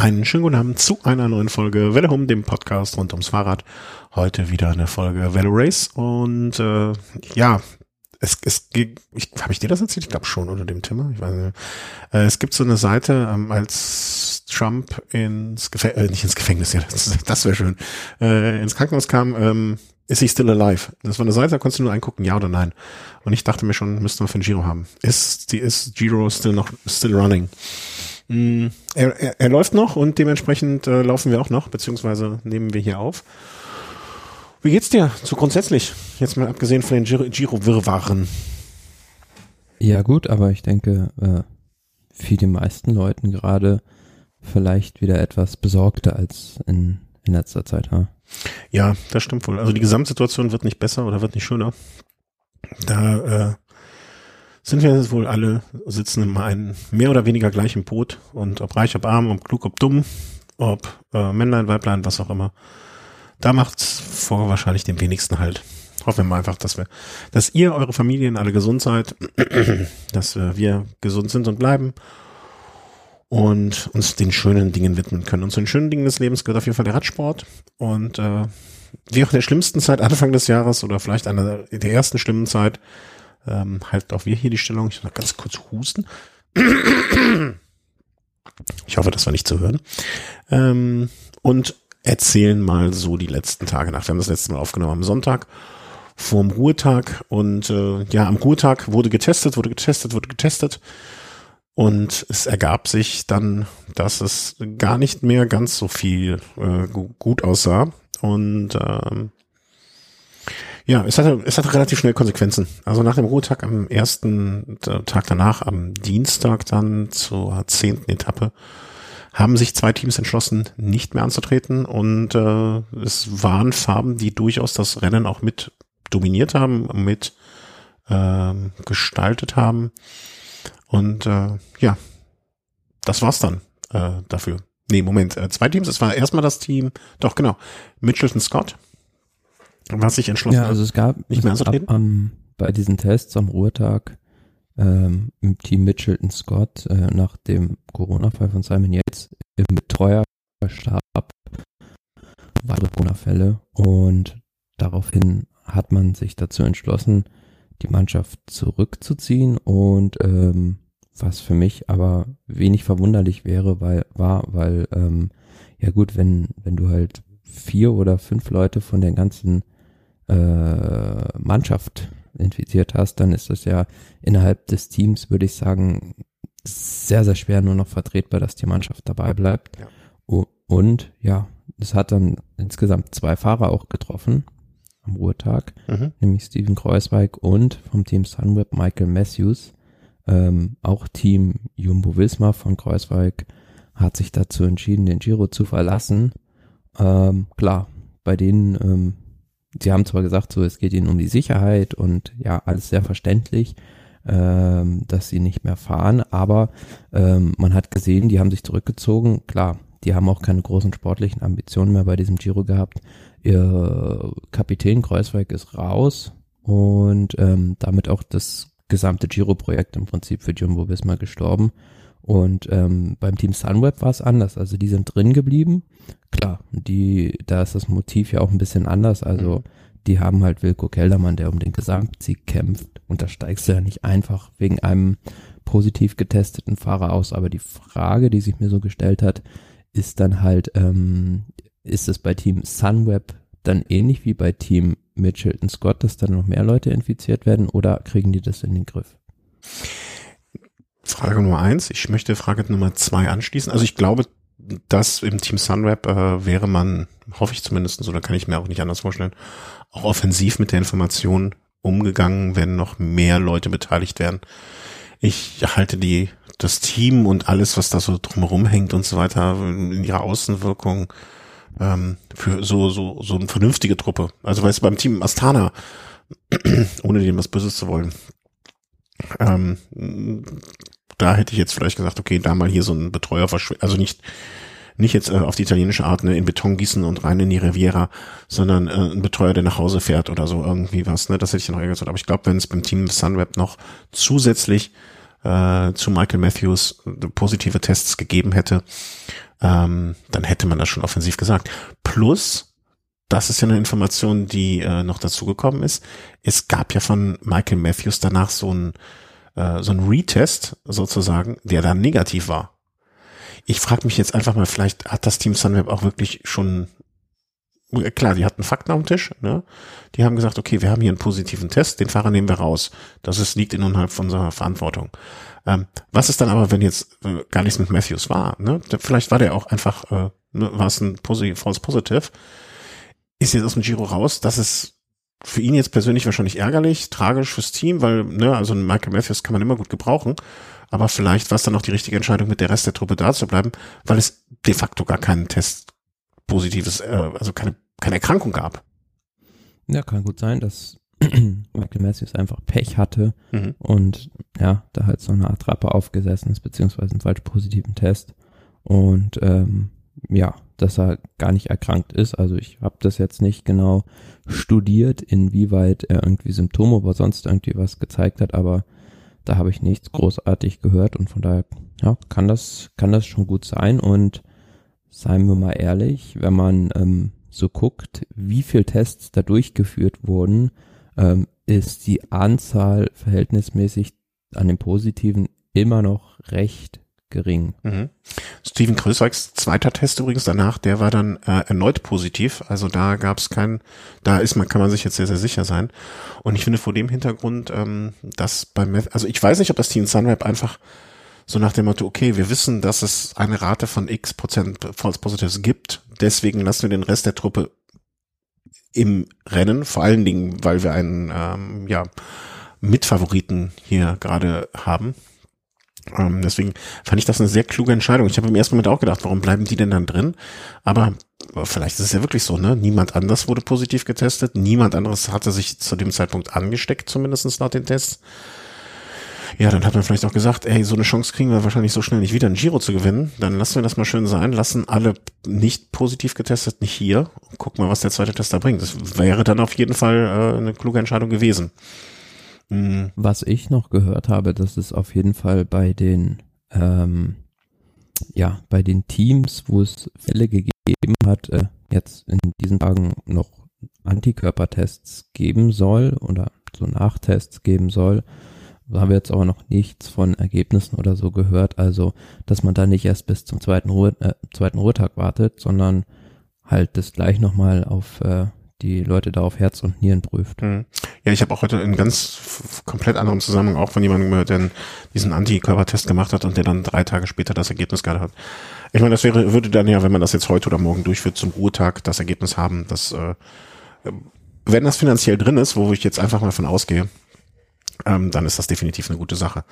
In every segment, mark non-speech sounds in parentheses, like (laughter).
Einen schönen guten Abend zu einer neuen Folge Welle Home, dem Podcast rund ums Fahrrad. Heute wieder eine Folge Velo Race und äh, ja, es, es habe ich dir das erzählt? Ich glaube schon unter dem Thema. Ich weiß nicht. Äh, es gibt so eine Seite, ähm, als Trump ins Gefängnis, äh, nicht ins Gefängnis, (laughs) ja, das, das wäre schön, äh, ins Krankenhaus kam, ähm, ist he still alive? Das war eine Seite, da konntest du nur eingucken, ja oder nein. Und ich dachte mir schon, müssten wir für ein Giro haben. Ist, die ist Giro still noch, still running? Er, er, er läuft noch und dementsprechend äh, laufen wir auch noch, beziehungsweise nehmen wir hier auf. Wie geht's dir so grundsätzlich? Jetzt mal abgesehen von den Giro-Wirrwarren. Ja gut, aber ich denke, äh, für die meisten Leuten gerade vielleicht wieder etwas besorgter als in, in letzter Zeit. Ha? Ja, das stimmt wohl. Also die Gesamtsituation wird nicht besser oder wird nicht schöner. Da äh, sind wir jetzt wohl alle, sitzen in einem mehr oder weniger gleichen Boot und ob reich, ob arm, ob klug, ob dumm, ob äh, Männlein, Weiblein, was auch immer da macht's vor wahrscheinlich den wenigsten halt. Hoffen wir mal einfach, dass wir, dass ihr, eure Familien alle gesund seid, (clears throat) dass wir gesund sind und bleiben und uns den schönen Dingen widmen können. Und zu den schönen Dingen des Lebens gehört auf jeden Fall der Radsport. Und äh, wie auch in der schlimmsten Zeit Anfang des Jahres oder vielleicht einer der ersten schlimmen Zeit, ähm, halt auch wir hier die Stellung. Ich muss noch ganz kurz husten. Ich hoffe, das war nicht zu hören. Ähm, und erzählen mal so die letzten Tage nach. Wir haben das letzte Mal aufgenommen am Sonntag vorm Ruhetag und äh, ja, am Ruhetag wurde getestet, wurde getestet, wurde getestet und es ergab sich dann, dass es gar nicht mehr ganz so viel äh, gut aussah und ähm, ja, es hatte, es hatte relativ schnell Konsequenzen. Also nach dem Ruhetag am ersten Tag danach, am Dienstag dann zur zehnten Etappe, haben sich zwei Teams entschlossen, nicht mehr anzutreten und äh, es waren Farben, die durchaus das Rennen auch mit dominiert haben, mit äh, gestaltet haben. Und äh, ja, das war's dann äh, dafür. Nee, Moment, äh, zwei Teams. Es war erstmal das Team, doch genau, Mitchelton Scott, was sich entschlossen ja, also es gab, nicht mehr anzutreten. Ab, um, bei diesen Tests am Ruhetag ähm, im Team Mitchelton Scott äh, nach dem Corona-Fall von Simon Yates im Betreuer starb weitere Corona-Fälle und daraufhin hat man sich dazu entschlossen, die Mannschaft zurückzuziehen und ähm, was für mich aber wenig verwunderlich wäre, weil war, weil ähm, ja gut, wenn wenn du halt vier oder fünf Leute von der ganzen äh, Mannschaft infiziert hast, dann ist das ja innerhalb des Teams, würde ich sagen, sehr, sehr schwer nur noch vertretbar, dass die Mannschaft dabei bleibt. Ja. Und ja, es hat dann insgesamt zwei Fahrer auch getroffen am Ruhetag, mhm. nämlich Steven Kreuzweig und vom Team Sunweb Michael Matthews. Ähm, auch Team Jumbo Wismar von Kreuzweig hat sich dazu entschieden, den Giro zu verlassen. Ähm, klar, bei denen ähm, sie haben zwar gesagt, so es geht ihnen um die Sicherheit und ja, alles sehr verständlich, ähm, dass sie nicht mehr fahren, aber ähm, man hat gesehen, die haben sich zurückgezogen. Klar, die haben auch keine großen sportlichen Ambitionen mehr bei diesem Giro gehabt. Ihr Kapitän Kreuzweig ist raus und ähm, damit auch das gesamte Giro-Projekt im Prinzip für Jumbo Visma gestorben. Und ähm, beim Team Sunweb war es anders. Also die sind drin geblieben. Klar, die, da ist das Motiv ja auch ein bisschen anders. Also mhm. die haben halt Wilko Keldermann, der um den Gesamtsieg kämpft. Und da steigst du ja nicht einfach wegen einem positiv getesteten Fahrer aus. Aber die Frage, die sich mir so gestellt hat, ist dann halt, ähm, ist es bei Team Sunweb dann ähnlich wie bei Team Mitchelton Scott, dass dann noch mehr Leute infiziert werden oder kriegen die das in den Griff? Frage Nummer eins. Ich möchte Frage Nummer zwei anschließen. Also ich glaube, dass im Team Sunweb äh, wäre man, hoffe ich zumindest, oder kann ich mir auch nicht anders vorstellen, auch offensiv mit der Information umgegangen, wenn noch mehr Leute beteiligt werden. Ich halte die, das Team und alles, was da so drumherum hängt und so weiter, in ihrer Außenwirkung ähm, für so, so, so eine vernünftige Truppe. Also weißt du, beim Team Astana, (clears throat) ohne dem was Böses zu wollen, ähm, da hätte ich jetzt vielleicht gesagt, okay, da mal hier so ein Betreuer verschwinden, also nicht nicht jetzt äh, auf die italienische Art ne, in Beton gießen und rein in die Riviera, sondern äh, ein Betreuer, der nach Hause fährt oder so irgendwie was. Ne, das hätte ich noch gesagt. Aber ich glaube, wenn es beim Team Sunweb noch zusätzlich äh, zu Michael Matthews äh, positive Tests gegeben hätte, ähm, dann hätte man das schon offensiv gesagt. Plus, das ist ja eine Information, die äh, noch dazugekommen ist. Es gab ja von Michael Matthews danach so ein äh, so ein Retest sozusagen, der dann negativ war. Ich frage mich jetzt einfach mal, vielleicht hat das Team Sunweb auch wirklich schon klar, die hatten Fakten dem Tisch, ne? Die haben gesagt, okay, wir haben hier einen positiven Test, den Fahrer nehmen wir raus. Das ist, liegt innerhalb von unserer Verantwortung. Ähm, was ist dann aber, wenn jetzt äh, gar nichts mit Matthews war? Ne? Vielleicht war der auch einfach, äh, ne, war es ein Posi False Positive. Ist jetzt aus dem Giro raus. Das ist für ihn jetzt persönlich wahrscheinlich ärgerlich, tragisch fürs Team, weil, ne, also ein Michael Matthews kann man immer gut gebrauchen. Aber vielleicht war es dann auch die richtige Entscheidung, mit der Rest der Truppe da zu bleiben, weil es de facto gar keinen Test positives, äh, also keine, keine Erkrankung gab. Ja, kann gut sein, dass (clears throat) Michael Matthews einfach Pech hatte mhm. und ja, da halt so eine Attrappe aufgesessen ist, beziehungsweise einen falsch positiven Test. Und ähm, ja, dass er gar nicht erkrankt ist. Also ich habe das jetzt nicht genau studiert, inwieweit er irgendwie Symptome oder sonst irgendwie was gezeigt hat, aber da habe ich nichts großartig gehört und von daher ja, kann das kann das schon gut sein und seien wir mal ehrlich, wenn man ähm, so guckt, wie viel Tests da durchgeführt wurden, ähm, ist die Anzahl verhältnismäßig an den positiven immer noch recht gering. Mhm. Steven Krösweigs zweiter Test übrigens danach, der war dann äh, erneut positiv. Also da gab es keinen, da ist man, kann man sich jetzt sehr, sehr sicher sein. Und ich finde vor dem Hintergrund, ähm, dass beim, also ich weiß nicht, ob das Team Sunweb einfach so nach dem Motto, okay, wir wissen, dass es eine Rate von x Prozent False Positives gibt, deswegen lassen wir den Rest der Truppe im Rennen, vor allen Dingen, weil wir einen ähm, ja, Mitfavoriten hier gerade haben. Ähm, deswegen fand ich das eine sehr kluge Entscheidung. Ich habe im ersten Moment auch gedacht, warum bleiben die denn dann drin? Aber vielleicht ist es ja wirklich so, ne? Niemand anders wurde positiv getestet, niemand anderes hatte sich zu dem Zeitpunkt angesteckt, zumindestens nach den Tests. Ja, dann hat man vielleicht auch gesagt, ey, so eine Chance kriegen wir wahrscheinlich so schnell nicht wieder, ein Giro zu gewinnen. Dann lassen wir das mal schön sein, lassen alle nicht positiv getestet nicht hier. Gucken mal, was der zweite Tester bringt. Das wäre dann auf jeden Fall äh, eine kluge Entscheidung gewesen. Mhm. Was ich noch gehört habe, dass es auf jeden Fall bei den ähm, ja, bei den Teams, wo es Fälle gegeben hat, äh, jetzt in diesen Tagen noch Antikörpertests geben soll oder so Nachtests geben soll, da haben wir jetzt aber noch nichts von Ergebnissen oder so gehört. Also, dass man da nicht erst bis zum zweiten, Ruhe, äh, zweiten Ruhetag wartet, sondern halt das gleich nochmal auf äh, die Leute da auf Herz und Nieren prüft. Mhm. Ja, ich habe auch heute in ganz komplett anderem Zusammenhang auch von jemandem gehört, der diesen Antikörpertest gemacht hat und der dann drei Tage später das Ergebnis gerade hat. Ich meine, das wäre, würde dann ja, wenn man das jetzt heute oder morgen durchführt, zum Ruhetag das Ergebnis haben, dass äh, wenn das finanziell drin ist, wo ich jetzt einfach mal von ausgehe, ähm, dann ist das definitiv eine gute Sache.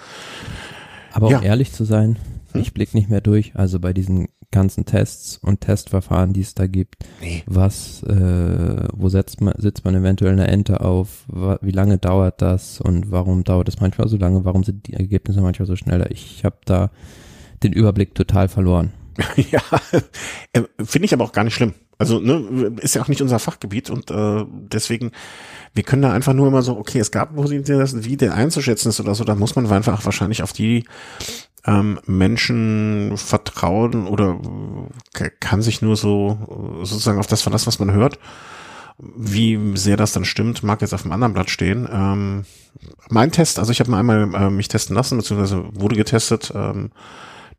Aber um ehrlich zu sein, hm? ich blick nicht mehr durch. Also bei diesen ganzen Tests und Testverfahren, die es da gibt, nee. was, äh, wo setzt man, sitzt man eventuell eine Ente auf, wie lange dauert das und warum dauert es manchmal so lange, warum sind die Ergebnisse manchmal so schneller? Ich habe da den Überblick total verloren. (laughs) ja, äh, finde ich aber auch gar nicht schlimm. Also ne, ist ja auch nicht unser Fachgebiet und äh, deswegen, wir können da einfach nur immer so, okay, es gab Positionen, wie der einzuschätzen ist oder so, da muss man einfach wahrscheinlich auf die ähm, Menschen vertrauen oder kann sich nur so sozusagen auf das verlassen, was man hört. Wie sehr das dann stimmt, mag jetzt auf dem anderen Blatt stehen. Ähm, mein Test, also ich habe mal einmal äh, mich testen lassen, beziehungsweise wurde getestet. Ähm,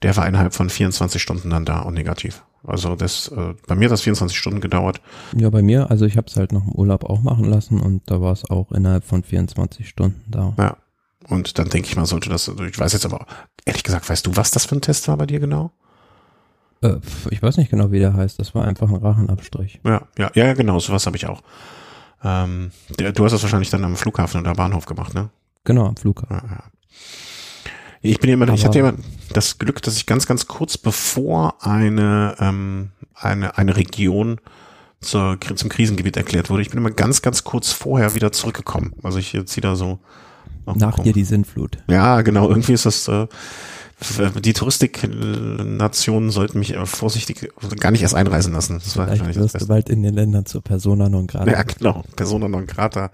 der war innerhalb von 24 Stunden dann da und negativ. Also das, äh, bei mir hat das 24 Stunden gedauert. Ja, bei mir, also ich habe es halt noch im Urlaub auch machen lassen und da war es auch innerhalb von 24 Stunden da. Ja. Und dann denke ich mal, sollte das, also ich weiß jetzt aber, ehrlich gesagt, weißt du, was das für ein Test war bei dir genau? Äh, ich weiß nicht genau, wie der heißt. Das war einfach ein Rachenabstrich. Ja, ja, ja, genau, sowas habe ich auch. Ähm, der, du hast das wahrscheinlich dann am Flughafen oder Bahnhof gemacht, ne? Genau, am Flughafen. Ja, ja. Ich bin immer, Aber ich hatte immer das Glück, dass ich ganz, ganz kurz bevor eine, ähm, eine, eine Region zur, zum Krisengebiet erklärt wurde, ich bin immer ganz, ganz kurz vorher wieder zurückgekommen. Also ich ziehe da so. Nach dir die Sintflut. Ja, genau. Irgendwie ist das, äh, die Touristiknationen sollten mich vorsichtig gar nicht erst einreisen lassen. Das war Vielleicht wirst du bald in den Ländern zur Persona non grata. Ja, genau. Persona non grata.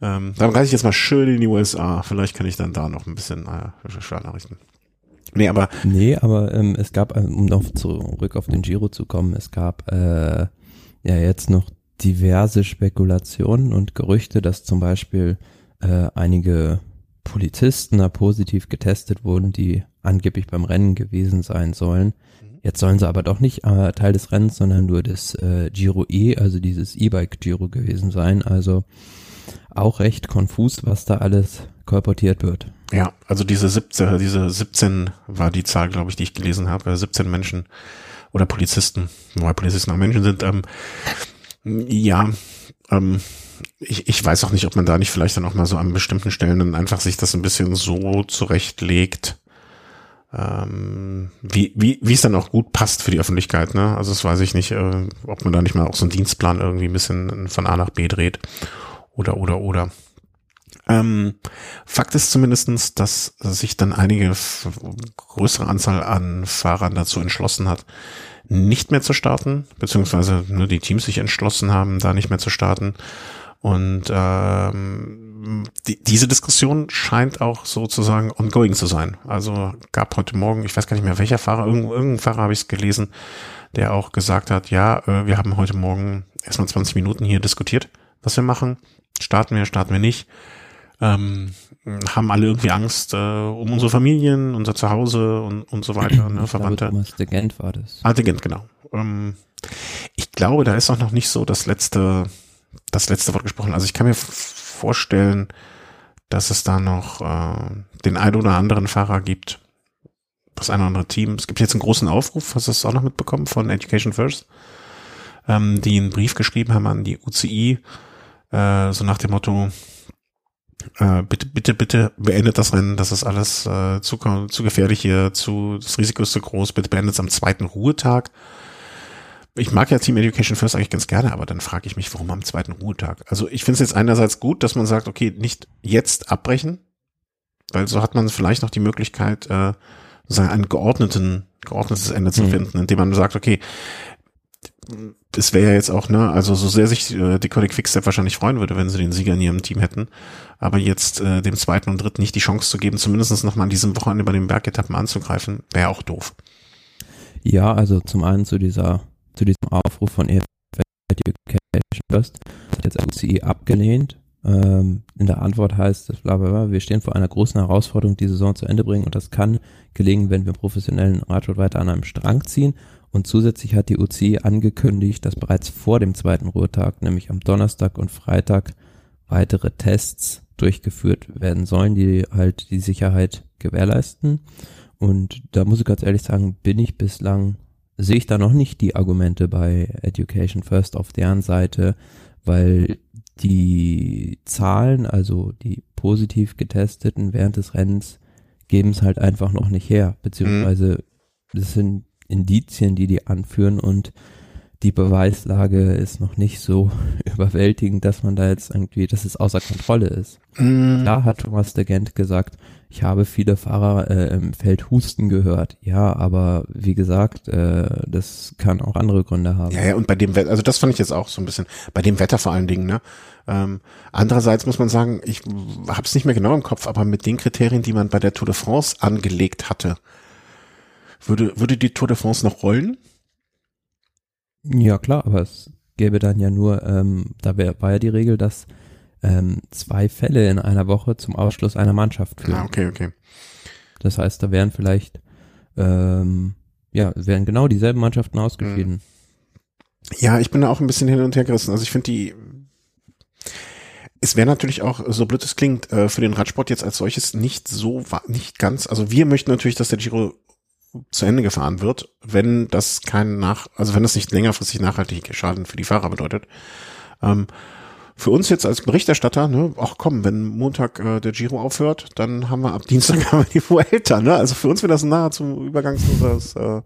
Ähm, dann reise ich jetzt mal schön in die USA. Vielleicht kann ich dann da noch ein bisschen äh, Startnachrichten. Nee, aber. Nee, aber ähm, es gab, ähm, um noch zurück auf den Giro zu kommen, es gab äh, ja jetzt noch diverse Spekulationen und Gerüchte, dass zum Beispiel äh, einige Polizisten da positiv getestet wurden, die angeblich beim Rennen gewesen sein sollen. Mhm. Jetzt sollen sie aber doch nicht äh, Teil des Rennens, sondern nur des äh, Giro E, also dieses E-Bike Giro gewesen sein. Also auch recht konfus, was da alles kolportiert wird. Ja, also diese 17, diese 17 war die Zahl, glaube ich, die ich gelesen habe. 17 Menschen oder Polizisten, wobei Polizisten auch Menschen sind. Ähm, ja, ähm, ich, ich weiß auch nicht, ob man da nicht vielleicht dann auch mal so an bestimmten Stellen dann einfach sich das ein bisschen so zurechtlegt, ähm, wie, wie, wie es dann auch gut passt für die Öffentlichkeit, ne? Also das weiß ich nicht, äh, ob man da nicht mal auch so einen Dienstplan irgendwie ein bisschen von A nach B dreht oder oder oder. Ähm, Fakt ist zumindestens, dass sich dann einige größere Anzahl an Fahrern dazu entschlossen hat, nicht mehr zu starten, beziehungsweise nur die Teams sich entschlossen haben, da nicht mehr zu starten. Und ähm, die, diese Diskussion scheint auch sozusagen ongoing zu sein. Also gab heute Morgen, ich weiß gar nicht mehr welcher Fahrer, irgendein, irgendein Fahrer habe ich es gelesen, der auch gesagt hat, ja, äh, wir haben heute Morgen erstmal 20 Minuten hier diskutiert, was wir machen. Starten wir, starten wir nicht. Ähm, haben alle irgendwie Angst äh, um unsere Familien, unser Zuhause und, und so weiter, ne, Verwandte. Glaube, Gent war das. Ah, Gent, genau. Ähm, ich glaube, da ist auch noch nicht so das letzte, das letzte Wort gesprochen. Also ich kann mir vorstellen, dass es da noch äh, den ein oder anderen Fahrer gibt, das ein oder andere Team. Es gibt jetzt einen großen Aufruf, hast du es auch noch mitbekommen, von Education First, ähm, die einen Brief geschrieben haben an die UCI, äh, so nach dem Motto, äh, bitte, bitte, bitte beendet das Rennen, das ist alles äh, zu, zu gefährlich hier, zu, das Risiko ist zu groß, bitte beendet es am zweiten Ruhetag. Ich mag ja Team Education First eigentlich ganz gerne, aber dann frage ich mich, warum am zweiten Ruhetag? Also ich finde es jetzt einerseits gut, dass man sagt, okay, nicht jetzt abbrechen, weil so hat man vielleicht noch die Möglichkeit, äh, sozusagen einen geordneten, geordnetes Ende zu mhm. finden, indem man sagt, okay, es wäre ja jetzt auch, ne, also so sehr sich äh, die Codec Quickstep wahrscheinlich freuen würde, wenn sie den Sieger in ihrem Team hätten, aber jetzt äh, dem zweiten und dritten nicht die Chance zu geben, zumindest noch mal an diesem Wochenende bei den Bergetappen anzugreifen, wäre auch doof. Ja, also zum einen zu dieser, zu diesem Aufruf von Education First, hat jetzt UCI abgelehnt. Ähm, in der Antwort heißt es, bla, bla, bla, wir stehen vor einer großen Herausforderung, die Saison zu Ende bringen und das kann gelingen, wenn wir professionellen Radsport weiter an einem Strang ziehen und zusätzlich hat die UCI angekündigt, dass bereits vor dem zweiten Ruhetag, nämlich am Donnerstag und Freitag, weitere Tests durchgeführt werden sollen, die halt die Sicherheit gewährleisten. Und da muss ich ganz ehrlich sagen, bin ich bislang, sehe ich da noch nicht die Argumente bei Education First auf deren Seite, weil die Zahlen, also die positiv getesteten während des Rennens, geben es halt einfach noch nicht her, beziehungsweise das sind Indizien, die die anführen und die Beweislage ist noch nicht so (laughs) überwältigend, dass man da jetzt irgendwie, dass es außer Kontrolle ist. Mm. Da hat Thomas de Gent gesagt, ich habe viele Fahrer äh, im Feld husten gehört. Ja, aber wie gesagt, äh, das kann auch andere Gründe haben. Ja, ja, und bei dem Wetter, also das fand ich jetzt auch so ein bisschen, bei dem Wetter vor allen Dingen, ne? Ähm, andererseits muss man sagen, ich habe es nicht mehr genau im Kopf, aber mit den Kriterien, die man bei der Tour de France angelegt hatte, würde, würde die Tour de France noch rollen? Ja, klar, aber es gäbe dann ja nur, ähm, da wär, war ja die Regel, dass ähm, zwei Fälle in einer Woche zum Ausschluss einer Mannschaft führen. Ah, okay, okay. Das heißt, da wären vielleicht, ähm, ja, wären genau dieselben Mannschaften ausgeschieden. Hm. Ja, ich bin da auch ein bisschen hin und her gerissen. Also ich finde die, es wäre natürlich auch, so blöd es klingt, äh, für den Radsport jetzt als solches nicht so, nicht ganz, also wir möchten natürlich, dass der Giro zu Ende gefahren wird, wenn das kein nach, also wenn das nicht längerfristig nachhaltig Schaden für die Fahrer bedeutet. Ähm, für uns jetzt als Berichterstatter, ne, ach komm, wenn Montag äh, der Giro aufhört, dann haben wir ab Dienstag (laughs) haben wir die Vuelta, ne? Also für uns wird das nahezu übergangsloses äh,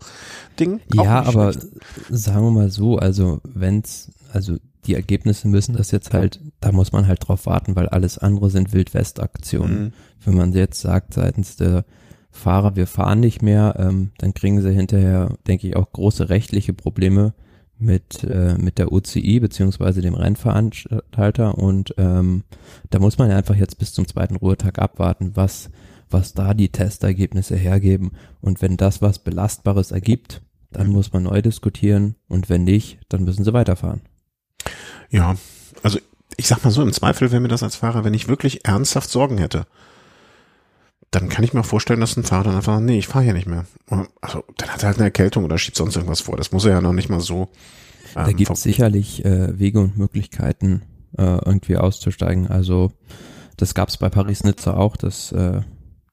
Ding. Ja, aber schlecht. sagen wir mal so, also wenn's, also die Ergebnisse müssen das jetzt halt, da muss man halt drauf warten, weil alles andere sind Wildwest-Aktionen. Mhm. Wenn man jetzt sagt seitens der Fahrer, wir fahren nicht mehr, ähm, dann kriegen sie hinterher, denke ich, auch große rechtliche Probleme mit, äh, mit der UCI beziehungsweise dem Rennveranstalter und ähm, da muss man ja einfach jetzt bis zum zweiten Ruhetag abwarten, was was da die Testergebnisse hergeben. Und wenn das was Belastbares ergibt, dann muss man neu diskutieren und wenn nicht, dann müssen sie weiterfahren. Ja, also ich sag mal so, im Zweifel wäre mir das als Fahrer, wenn ich wirklich ernsthaft Sorgen hätte, dann kann ich mir vorstellen, dass ein Fahrer dann einfach, nee, ich fahre hier nicht mehr. Also dann hat er halt eine Erkältung oder schiebt sonst irgendwas vor. Das muss er ja noch nicht mal so. Ähm, da gibt es sicherlich äh, Wege und Möglichkeiten, äh, irgendwie auszusteigen. Also das gab es bei Paris-Nizza auch, dass äh,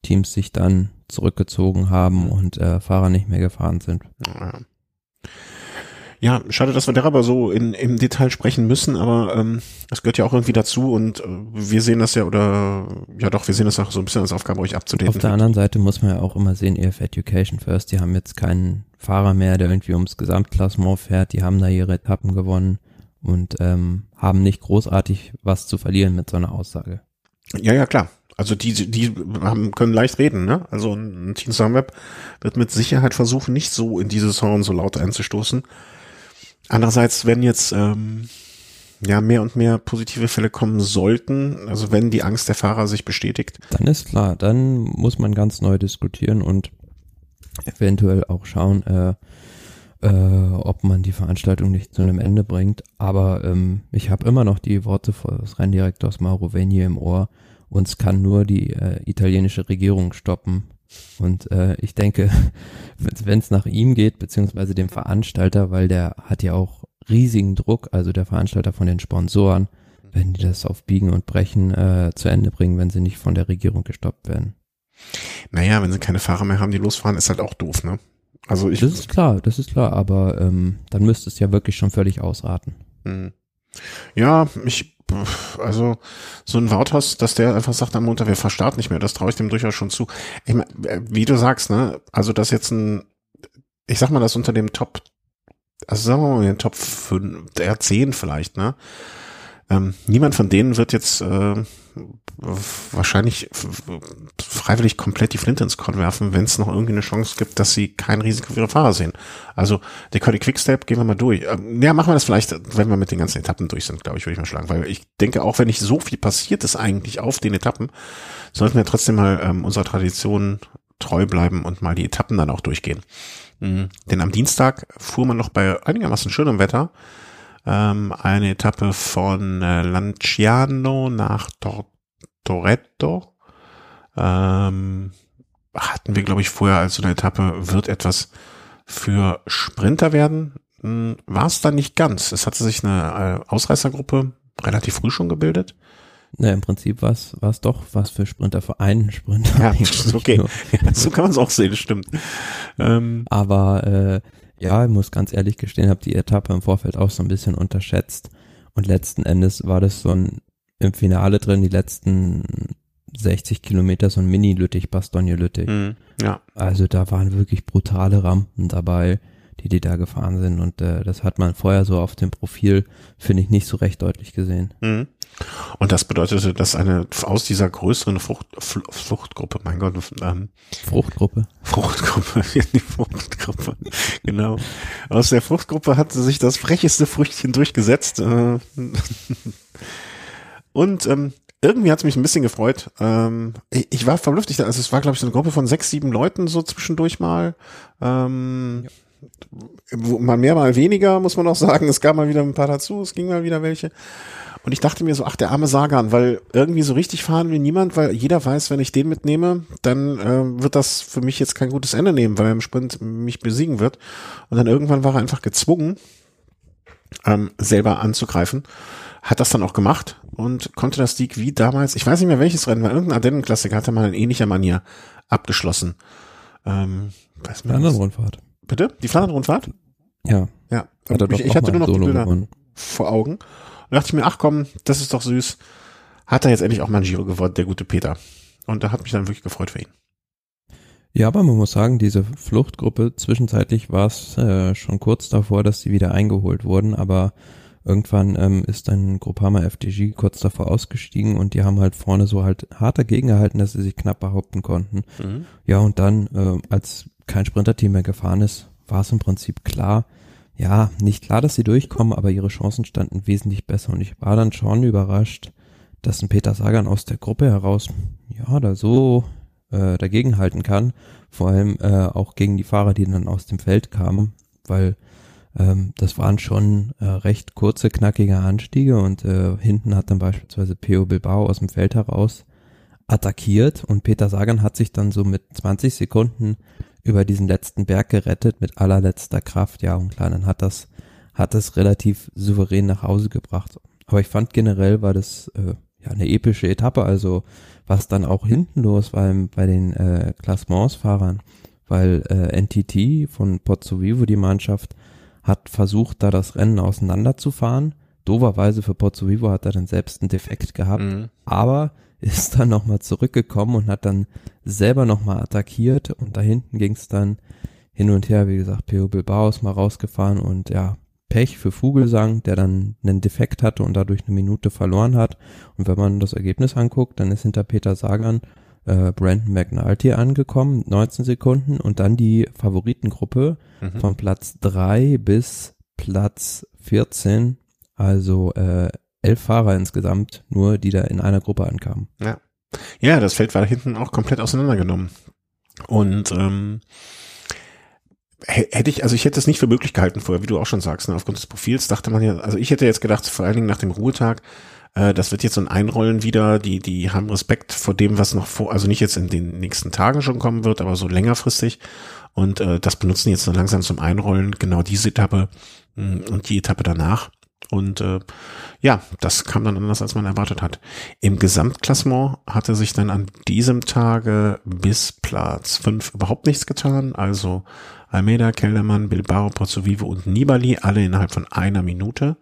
Teams sich dann zurückgezogen haben und äh, Fahrer nicht mehr gefahren sind. Ja. Ja, schade, dass wir darüber so in, im Detail sprechen müssen, aber ähm, das gehört ja auch irgendwie dazu und äh, wir sehen das ja oder ja doch, wir sehen das auch so ein bisschen als Aufgabe, euch abzudaten. Auf der anderen Seite muss man ja auch immer sehen, EF Education First, die haben jetzt keinen Fahrer mehr, der irgendwie ums Gesamtklassement fährt, die haben da ihre Etappen gewonnen und ähm, haben nicht großartig was zu verlieren mit so einer Aussage. Ja, ja, klar. Also die, die haben, können leicht reden, ne? Also ein Team Sunweb wird mit Sicherheit versuchen, nicht so in dieses Horn so laut einzustoßen. Andererseits, wenn jetzt ähm, ja mehr und mehr positive Fälle kommen sollten, also wenn die Angst der Fahrer sich bestätigt, dann ist klar, dann muss man ganz neu diskutieren und eventuell auch schauen, äh, äh, ob man die Veranstaltung nicht zu einem Ende bringt. Aber ähm, ich habe immer noch die Worte des Renndirektors Mauro Venier im Ohr uns kann nur die äh, italienische Regierung stoppen. Und äh, ich denke, (laughs) wenn es nach ihm geht, beziehungsweise dem Veranstalter, weil der hat ja auch riesigen Druck, also der Veranstalter von den Sponsoren, wenn die das auf Biegen und Brechen äh, zu Ende bringen, wenn sie nicht von der Regierung gestoppt werden. Naja, wenn sie keine Fahrer mehr haben, die losfahren, ist halt auch doof, ne? Also ich. Das ist klar, das ist klar, aber ähm, dann müsste es ja wirklich schon völlig ausraten. Mhm. Ja, ich also so ein Wouthaus, dass der einfach sagt am Montag, wir verstarten nicht mehr, das traue ich dem durchaus schon zu. Ich mein, äh, wie du sagst, ne, also das jetzt ein, ich sag mal, das unter dem Top, also sagen wir mal den Top 5, der 10 vielleicht, ne, ähm, niemand von denen wird jetzt äh, wahrscheinlich freiwillig komplett die Flinte ins Korn werfen, wenn es noch irgendwie eine Chance gibt, dass sie kein Risiko für ihre Fahrer sehen. Also der Cody Quickstep gehen wir mal durch. Ähm, ja, machen wir das vielleicht, wenn wir mit den ganzen Etappen durch sind, glaube ich, würde ich mal schlagen. Weil ich denke, auch wenn nicht so viel passiert ist eigentlich auf den Etappen, sollten wir trotzdem mal ähm, unserer Tradition treu bleiben und mal die Etappen dann auch durchgehen. Mhm. Denn am Dienstag fuhr man noch bei einigermaßen schönem Wetter ähm, eine Etappe von äh, Lanciano nach Tortoretto. Ähm, hatten wir, glaube ich, vorher als so eine Etappe, wird etwas für Sprinter werden. Hm, War es dann nicht ganz. Es hatte sich eine äh, Ausreißergruppe relativ früh schon gebildet. Na, im Prinzip war es doch was für Sprinter, für einen Sprinter. Ja, (laughs) okay. (laughs) Ja, so kann man es auch sehen, stimmt. Ähm, Aber äh, ja, ich muss ganz ehrlich gestehen, habe die Etappe im Vorfeld auch so ein bisschen unterschätzt. Und letzten Endes war das so ein im Finale drin, die letzten 60 Kilometer, so ein Mini-Lüttich-Bastogne-Lüttich. Mhm, ja. Also da waren wirklich brutale Rampen dabei, die die da gefahren sind. Und äh, das hat man vorher so auf dem Profil, finde ich, nicht so recht deutlich gesehen. Mhm. Und das bedeutete, dass eine aus dieser größeren Frucht, Fluchtgruppe, mein Gott, ähm, Fruchtgruppe. Fruchtgruppe, (laughs) die Fruchtgruppe, genau. Aus der Fruchtgruppe hatte sich das frecheste Früchtchen durchgesetzt. Äh, und ähm, irgendwie hat es mich ein bisschen gefreut. Ähm, ich, ich war verblüfft. Ich, also es war, glaube ich, so eine Gruppe von sechs, sieben Leuten so zwischendurch mal. Ähm, ja. Mal mehr, mal weniger, muss man auch sagen. Es gab mal wieder ein paar dazu, es ging mal wieder welche. Und ich dachte mir so, ach, der arme Sagan, weil irgendwie so richtig fahren will niemand, weil jeder weiß, wenn ich den mitnehme, dann äh, wird das für mich jetzt kein gutes Ende nehmen, weil er im Sprint mich besiegen wird. Und dann irgendwann war er einfach gezwungen, ähm, selber anzugreifen. Hat das dann auch gemacht und konnte das Sieg wie damals, ich weiß nicht mehr welches Rennen war, irgendein Ardennen-Klassiker hatte mal in ähnlicher Manier abgeschlossen. Ähm, weiß Flandern-Rundfahrt. Bitte? Die Flandern-Rundfahrt? Ja. Ja. Ich, ich hatte nur noch die Bilder gewonnen. vor Augen. Und dachte ich mir, ach komm, das ist doch süß. Hat er jetzt endlich auch mal ein Giro gewonnen, der gute Peter. Und da hat mich dann wirklich gefreut für ihn. Ja, aber man muss sagen, diese Fluchtgruppe, zwischenzeitlich war es äh, schon kurz davor, dass sie wieder eingeholt wurden, aber irgendwann ähm, ist dann Groupama FDG kurz davor ausgestiegen und die haben halt vorne so halt hart dagegen gehalten, dass sie sich knapp behaupten konnten. Mhm. Ja, und dann, äh, als kein Sprinterteam mehr gefahren ist, war es im Prinzip klar, ja, nicht klar, dass sie durchkommen, aber ihre Chancen standen wesentlich besser. Und ich war dann schon überrascht, dass ein Peter Sagan aus der Gruppe heraus, ja, da so äh, dagegenhalten kann. Vor allem äh, auch gegen die Fahrer, die dann aus dem Feld kamen, weil ähm, das waren schon äh, recht kurze, knackige Anstiege und äh, hinten hat dann beispielsweise Peo Bilbao aus dem Feld heraus attackiert und Peter Sagan hat sich dann so mit 20 Sekunden über diesen letzten Berg gerettet mit allerletzter Kraft. Ja, und klar, dann hat das, hat das relativ souverän nach Hause gebracht. Aber ich fand generell war das äh, ja eine epische Etappe, also was dann auch hinten los war bei den äh, Klassementsfahrern, weil äh, NTT von Pozzo Vivo, die Mannschaft, hat versucht, da das Rennen auseinanderzufahren. Doverweise für Pozzo Vivo hat er dann selbst einen Defekt gehabt, mhm. aber ist dann nochmal zurückgekommen und hat dann selber nochmal attackiert und da hinten ging es dann hin und her, wie gesagt, Peo Bilbao ist mal rausgefahren und ja, Pech für Vogelsang, der dann einen Defekt hatte und dadurch eine Minute verloren hat. Und wenn man das Ergebnis anguckt, dann ist hinter Peter Sagan äh, Brandon McNulty angekommen, 19 Sekunden und dann die Favoritengruppe mhm. von Platz 3 bis Platz 14, also äh, elf Fahrer insgesamt, nur die da in einer Gruppe ankamen. Ja. Ja, das Feld war hinten auch komplett auseinandergenommen. Und ähm, hätte ich, also ich hätte es nicht für möglich gehalten vorher, wie du auch schon sagst, ne, aufgrund des Profils dachte man ja, also ich hätte jetzt gedacht, vor allen Dingen nach dem Ruhetag, äh, das wird jetzt so ein Einrollen wieder, die, die haben Respekt vor dem, was noch vor, also nicht jetzt in den nächsten Tagen schon kommen wird, aber so längerfristig. Und äh, das benutzen jetzt so langsam zum Einrollen, genau diese Etappe mh, hm, und die Etappe danach. Und äh, ja, das kam dann anders, als man erwartet hat. Im Gesamtklassement hatte sich dann an diesem Tage bis Platz fünf überhaupt nichts getan. Also Almeida, Kellermann, Bilbao, Pozzovivo und Nibali, alle innerhalb von einer Minute.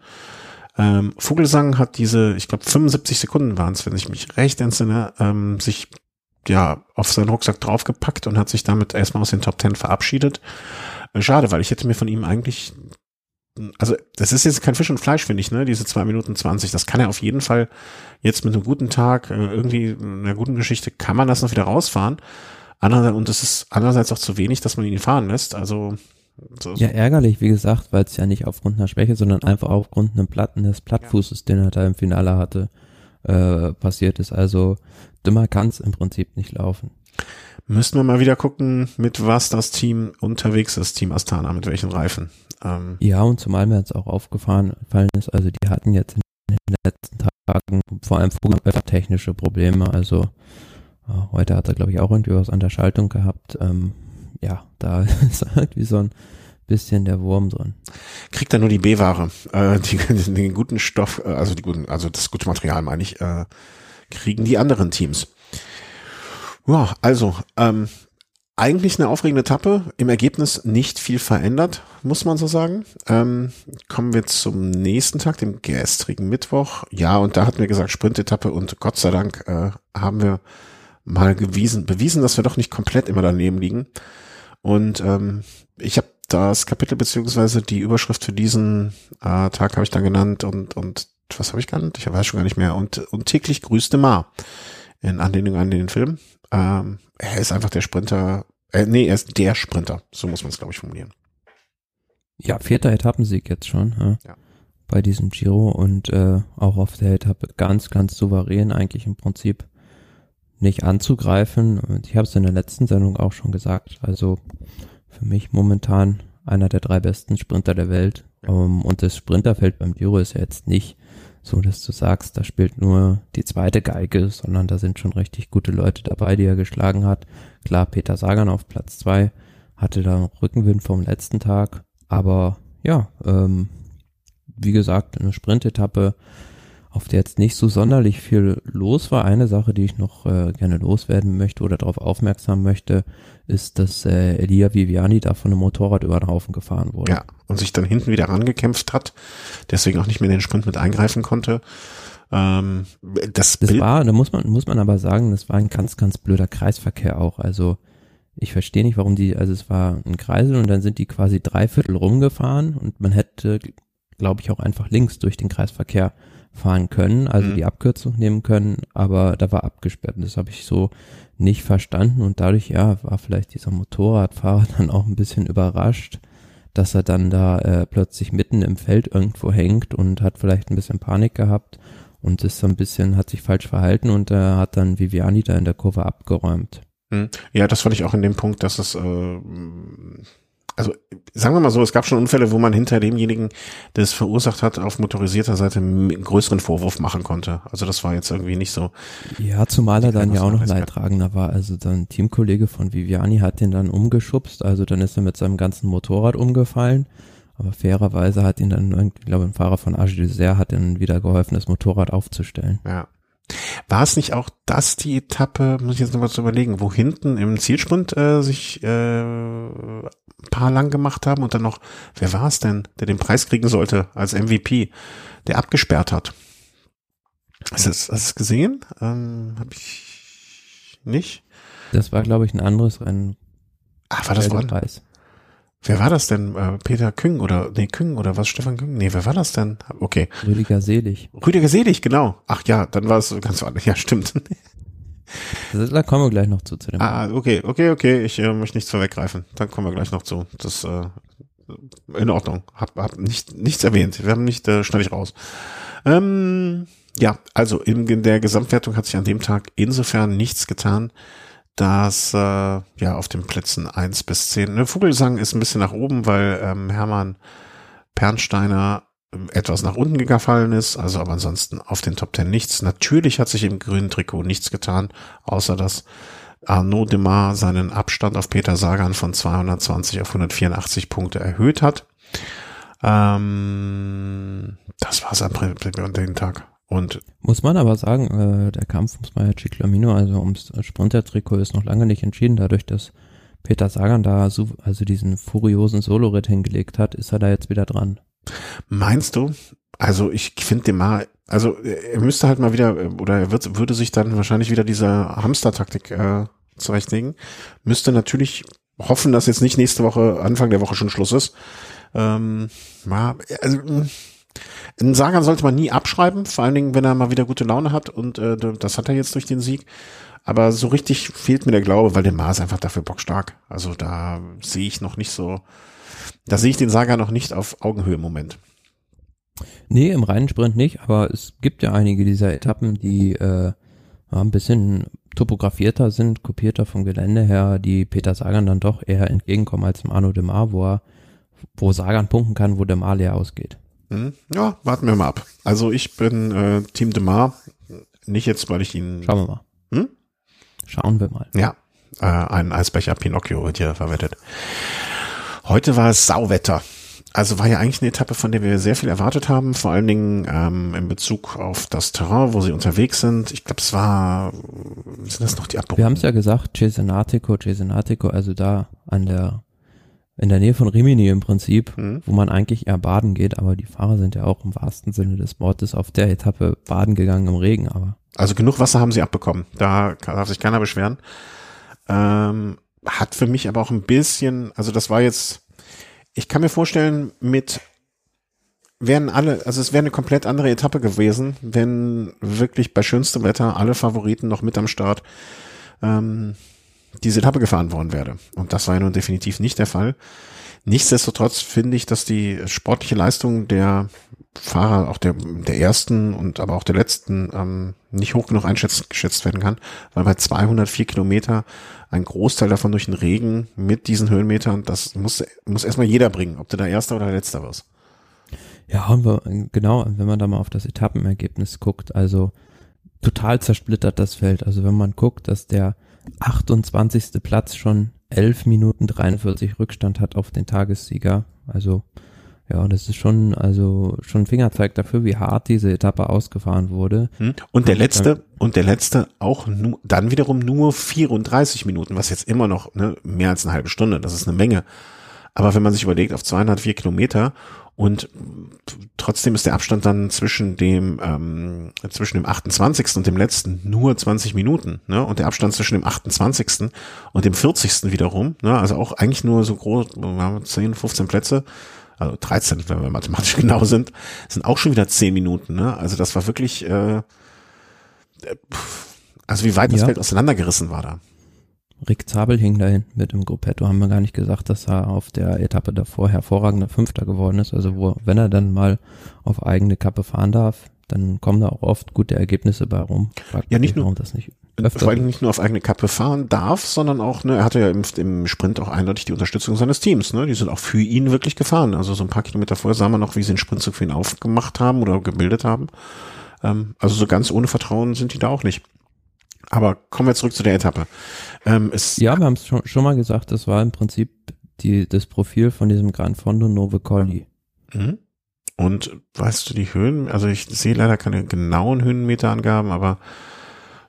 Ähm, Vogelsang hat diese, ich glaube 75 Sekunden waren es, wenn ich mich recht entsinne, ähm, sich ja auf seinen Rucksack draufgepackt und hat sich damit erstmal aus den Top Ten verabschiedet. Äh, schade, weil ich hätte mir von ihm eigentlich also das ist jetzt kein Fisch und Fleisch, finde ich, ne? Diese zwei Minuten zwanzig. Das kann er auf jeden Fall jetzt mit einem guten Tag, äh, irgendwie einer guten Geschichte, kann man das noch wieder rausfahren. Andererseits, und es ist andererseits auch zu wenig, dass man ihn fahren lässt. Also so, so. Ja, ärgerlich, wie gesagt, weil es ja nicht aufgrund einer Schwäche, sondern einfach aufgrund einem Platten des Plattfußes, den er da im Finale hatte, äh, passiert ist. Also dümmer kann es im Prinzip nicht laufen. Müssten wir mal wieder gucken, mit was das Team unterwegs ist, Team Astana, mit welchen Reifen. Ähm. Ja, und zumal mir jetzt auch aufgefallen ist, also die hatten jetzt in den letzten Tagen vor allem technische Probleme. Also äh, heute hat er, glaube ich, auch irgendwie was an der Schaltung gehabt. Ähm, ja, da (laughs) ist irgendwie so ein bisschen der Wurm drin. Kriegt er nur die B-Ware, äh, die, (laughs) den guten Stoff, äh, also die guten, also das gute Material meine ich, äh, kriegen die anderen Teams. Ja, also ähm, eigentlich eine aufregende Etappe, im Ergebnis nicht viel verändert, muss man so sagen. Ähm, kommen wir zum nächsten Tag, dem gestrigen Mittwoch. Ja, und da hatten wir gesagt Sprintetappe und Gott sei Dank äh, haben wir mal gewiesen, bewiesen, dass wir doch nicht komplett immer daneben liegen. Und ähm, ich habe das Kapitel beziehungsweise die Überschrift für diesen äh, Tag habe ich dann genannt und und was habe ich genannt? Ich weiß schon gar nicht mehr. Und und täglich grüßte Ma in Anlehnung an den Film. Ähm, er ist einfach der Sprinter. Äh, nee, er ist der Sprinter. So muss man es glaube ich formulieren. Ja, vierter Etappensieg jetzt schon. Ja. ja. Bei diesem Giro und äh, auch auf der Etappe ganz, ganz souverän eigentlich im Prinzip nicht anzugreifen. Und ich habe es in der letzten Sendung auch schon gesagt. Also für mich momentan einer der drei besten Sprinter der Welt. Um, ähm, und das Sprinterfeld beim Giro ist ja jetzt nicht so, dass du sagst, da spielt nur die zweite Geige, sondern da sind schon richtig gute Leute dabei, die er geschlagen hat. Klar, Peter Sagan auf Platz zwei hatte da Rückenwind vom letzten Tag, aber ja, ähm, wie gesagt, eine Sprintetappe auf der jetzt nicht so sonderlich viel los war. Eine Sache, die ich noch äh, gerne loswerden möchte oder darauf aufmerksam möchte, ist, dass äh, Elia Viviani da von einem Motorrad über den Haufen gefahren wurde. Ja, und sich dann hinten wieder rangekämpft hat, deswegen auch nicht mehr in den Sprint mit eingreifen konnte. Ähm, das das war, da muss man, muss man aber sagen, das war ein ganz, ganz blöder Kreisverkehr auch. Also ich verstehe nicht, warum die, also es war ein Kreisel und dann sind die quasi dreiviertel rumgefahren und man hätte, glaube ich, auch einfach links durch den Kreisverkehr fahren können, also mhm. die Abkürzung nehmen können, aber da war abgesperrt und das habe ich so nicht verstanden und dadurch, ja, war vielleicht dieser Motorradfahrer (laughs) dann auch ein bisschen überrascht, dass er dann da äh, plötzlich mitten im Feld irgendwo hängt und hat vielleicht ein bisschen Panik gehabt und ist so ein bisschen, hat sich falsch verhalten und er äh, hat dann Viviani da in der Kurve abgeräumt. Hm. Ja, das fand ich auch in dem Punkt, dass es, äh, also sagen wir mal so, es gab schon Unfälle, wo man hinter demjenigen, der es verursacht hat, auf motorisierter Seite einen größeren Vorwurf machen konnte. Also das war jetzt irgendwie nicht so. Ja, zumal er dann ja auch noch Leidtragender war. Also dann Teamkollege von Viviani hat den dann umgeschubst, also dann ist er mit seinem ganzen Motorrad umgefallen. Aber fairerweise hat ihn dann, ich glaube, ein Fahrer von Age hat ihm wieder geholfen, das Motorrad aufzustellen. Ja. War es nicht auch das die Etappe, muss ich jetzt noch mal zu überlegen, wo hinten im Zielsprint äh, sich äh, ein paar lang gemacht haben und dann noch, wer war es denn, der den Preis kriegen sollte als MVP, der abgesperrt hat? Hast du es, hast du es gesehen? Ähm, hab ich nicht? Das war, glaube ich, ein anderes Rennen. Ach, war das woanders? Preis. Wer war das denn? Äh, Peter Küng oder nee, Küng oder was? Stefan Küng? Nee, wer war das denn? Okay. Rüdiger Selig. Rüdiger Selig, genau. Ach ja, dann war es ganz anders. Ja, stimmt. (laughs) da kommen wir gleich noch zu. zu dem ah, okay, okay, okay. Ich äh, möchte nichts vorweggreifen. Dann kommen wir gleich noch zu. Das äh, in Ordnung. Hab, hab nicht, nichts erwähnt. Wir haben nicht, äh, schneide ich raus. Ähm, ja, also in, in der Gesamtwertung hat sich an dem Tag insofern nichts getan dass äh, ja auf den Plätzen eins bis zehn ne, Vogelsang ist ein bisschen nach oben, weil ähm, Hermann Pernsteiner ähm, etwas nach unten gefallen ist, also aber ansonsten auf den Top Ten nichts. Natürlich hat sich im grünen Trikot nichts getan, außer dass Arnaud Demar seinen Abstand auf Peter Sagan von 220 auf 184 Punkte erhöht hat. Ähm, das war's am Prinzip an dem Tag. Und muss man aber sagen, äh, der Kampf ums Maya Ciclamino, also ums Sprinter-Trikot, ist noch lange nicht entschieden. Dadurch, dass Peter Sagan da so, also diesen furiosen Solo-Ritt hingelegt hat, ist er da jetzt wieder dran. Meinst du? Also ich finde den mal, also er müsste halt mal wieder, oder er wird, würde sich dann wahrscheinlich wieder diese Hamster-Taktik äh, zurechtlegen. Müsste natürlich hoffen, dass jetzt nicht nächste Woche, Anfang der Woche schon Schluss ist. Ähm, ja, also einen Sagan sollte man nie abschreiben, vor allen Dingen, wenn er mal wieder gute Laune hat und äh, das hat er jetzt durch den Sieg. Aber so richtig fehlt mir der Glaube, weil der Mars einfach dafür bockstark. Also da sehe ich noch nicht so, da sehe ich den Saga noch nicht auf Augenhöhe im Moment. Nee, im reinen Sprint nicht, aber es gibt ja einige dieser Etappen, die äh, ein bisschen topografierter sind, kopierter vom Gelände her, die Peter Sagan dann doch eher entgegenkommen als im Arno de Mar, wo er, wo Sagan punkten kann, wo der Mar leer ausgeht. Hm? Ja, warten wir mal ab. Also ich bin äh, Team Demar, nicht jetzt, weil ich ihn. Schauen wir mal. Hm? Schauen wir mal. Ja, äh, ein Eisbecher Pinocchio wird hier verwettet. Heute war es Sauwetter. Also war ja eigentlich eine Etappe, von der wir sehr viel erwartet haben, vor allen Dingen ähm, in Bezug auf das Terrain, wo sie unterwegs sind. Ich glaube, es war, sind das noch die Abberufen? Wir haben es ja gesagt, Cesenatico, Cesenatico, also da an der in der Nähe von Rimini im Prinzip, mhm. wo man eigentlich eher baden geht, aber die Fahrer sind ja auch im wahrsten Sinne des Wortes auf der Etappe baden gegangen im Regen, aber. Also genug Wasser haben sie abbekommen. Da darf sich keiner beschweren. Ähm, hat für mich aber auch ein bisschen, also das war jetzt, ich kann mir vorstellen, mit wären alle, also es wäre eine komplett andere Etappe gewesen, wenn wirklich bei schönstem Wetter alle Favoriten noch mit am Start ähm, diese Etappe gefahren worden wäre. Und das war ja nun definitiv nicht der Fall. Nichtsdestotrotz finde ich, dass die sportliche Leistung der Fahrer, auch der, der ersten und aber auch der letzten, ähm, nicht hoch genug eingeschätzt werden kann, weil bei 204 Kilometer ein Großteil davon durch den Regen mit diesen Höhenmetern, das muss, muss erstmal jeder bringen, ob du da erster oder letzter wirst. Ja, genau, wenn man da mal auf das Etappenergebnis guckt, also total zersplittert das Feld. Also wenn man guckt, dass der 28. Platz schon 11 Minuten 43 Rückstand hat auf den Tagessieger. Also ja, das ist schon, also schon Fingerzeig dafür, wie hart diese Etappe ausgefahren wurde. Hm. Und der letzte, und der letzte auch nur, dann wiederum nur 34 Minuten, was jetzt immer noch ne, mehr als eine halbe Stunde, das ist eine Menge. Aber wenn man sich überlegt, auf 204 Kilometer und trotzdem ist der Abstand dann zwischen dem ähm, zwischen dem 28. und dem letzten nur 20 Minuten, ne? Und der Abstand zwischen dem 28. und dem 40. wiederum, ne? Also auch eigentlich nur so groß, 10, 15 Plätze, also 13, wenn wir mathematisch (laughs) genau sind, sind auch schon wieder 10 Minuten, ne? Also das war wirklich äh, also wie weit das Feld auseinandergerissen war da. Rick Zabel hing da hinten mit im Gruppetto, haben wir gar nicht gesagt, dass er auf der Etappe davor hervorragender Fünfter geworden ist. Also wo, wenn er dann mal auf eigene Kappe fahren darf, dann kommen da auch oft gute Ergebnisse bei rum. Fragt ja, nicht nur, das nicht öfter vor allem nicht nur auf eigene Kappe fahren darf, sondern auch, ne, er hatte ja im, im Sprint auch eindeutig die Unterstützung seines Teams, ne, die sind auch für ihn wirklich gefahren. Also so ein paar Kilometer vorher sah man noch, wie sie den Sprintzug für ihn aufgemacht haben oder gebildet haben. Ähm, also so ganz ohne Vertrauen sind die da auch nicht. Aber kommen wir zurück zu der Etappe. Ähm, ja, wir haben es schon, schon mal gesagt, das war im Prinzip die, das Profil von diesem Gran Fondo Nove Colli. Mhm. Und weißt du die Höhen? Also ich sehe leider keine genauen Höhenmeterangaben, aber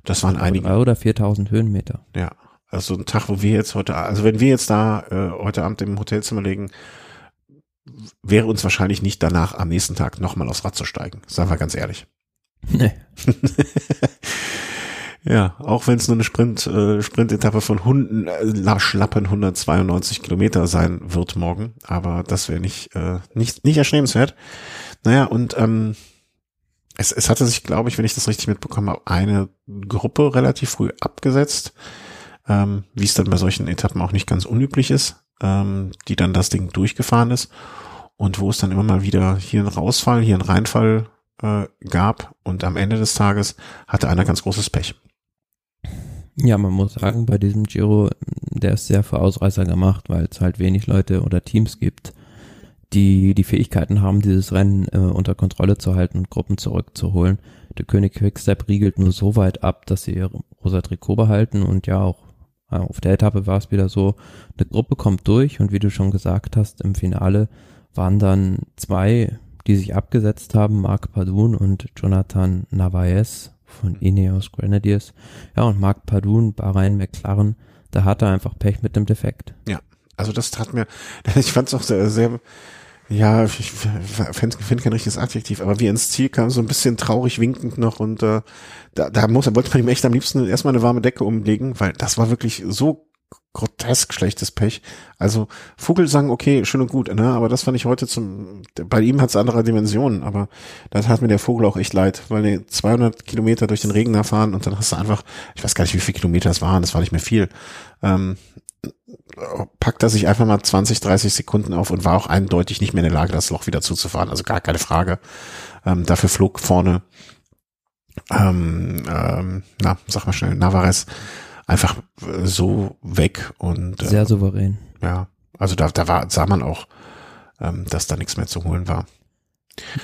das waren einige. Oder 4000 Höhenmeter. Ja. Also ein Tag, wo wir jetzt heute, also wenn wir jetzt da äh, heute Abend im Hotelzimmer legen, wäre uns wahrscheinlich nicht danach am nächsten Tag nochmal aufs Rad zu steigen. Sagen wir ganz ehrlich. Nee. (laughs) ja, auch wenn es nur eine Sprint, äh, Sprintetappe von Hunden, äh, schlappen 192 Kilometer sein wird morgen, aber das wäre nicht, äh, nicht, nicht erstrebenswert. Naja, und ähm, es, es hatte sich, glaube ich, wenn ich das richtig mitbekommen habe, eine Gruppe relativ früh abgesetzt, ähm, wie es dann bei solchen Etappen auch nicht ganz unüblich ist, ähm, die dann das Ding durchgefahren ist und wo es dann immer mal wieder hier einen Rausfall, hier einen Reinfall äh, gab und am Ende des Tages hatte einer ganz großes Pech. Ja, man muss sagen, bei diesem Giro, der ist sehr für Ausreißer gemacht, weil es halt wenig Leute oder Teams gibt, die die Fähigkeiten haben, dieses Rennen äh, unter Kontrolle zu halten und Gruppen zurückzuholen. Der König Quickstep riegelt nur so weit ab, dass sie ihr rosa Trikot behalten und ja auch äh, auf der Etappe war es wieder so, eine Gruppe kommt durch und wie du schon gesagt hast, im Finale waren dann zwei, die sich abgesetzt haben, Marc Padun und Jonathan Navaez von Ineos Grenadiers. Ja, und Marc Padun, Bahrain McLaren, da hatte er einfach Pech mit dem Defekt. Ja, also das tat mir, (laughs) ich fand es auch sehr, sehr ja, ich finde find kein richtiges Adjektiv, aber wie er ins Ziel kam, so ein bisschen traurig winkend noch und äh, da, da muss, wollte man ihm echt am liebsten erstmal eine warme Decke umlegen, weil das war wirklich so grotesk schlechtes Pech. Also Vogelsang, okay, schön und gut, ne? Aber das fand ich heute zum, bei ihm hat es andere Dimensionen, aber da hat mir der Vogel auch echt leid, weil die 200 Kilometer durch den Regen da fahren und dann hast du einfach, ich weiß gar nicht, wie viele Kilometer es waren, das war nicht mehr viel. Ähm, packt er sich einfach mal 20, 30 Sekunden auf und war auch eindeutig nicht mehr in der Lage, das Loch wieder zuzufahren. Also gar keine Frage. Ähm, dafür flog vorne, ähm, ähm, na, sag mal schnell, Navares einfach so weg und äh, sehr souverän. Ja, also da, da war, sah man auch, ähm, dass da nichts mehr zu holen war.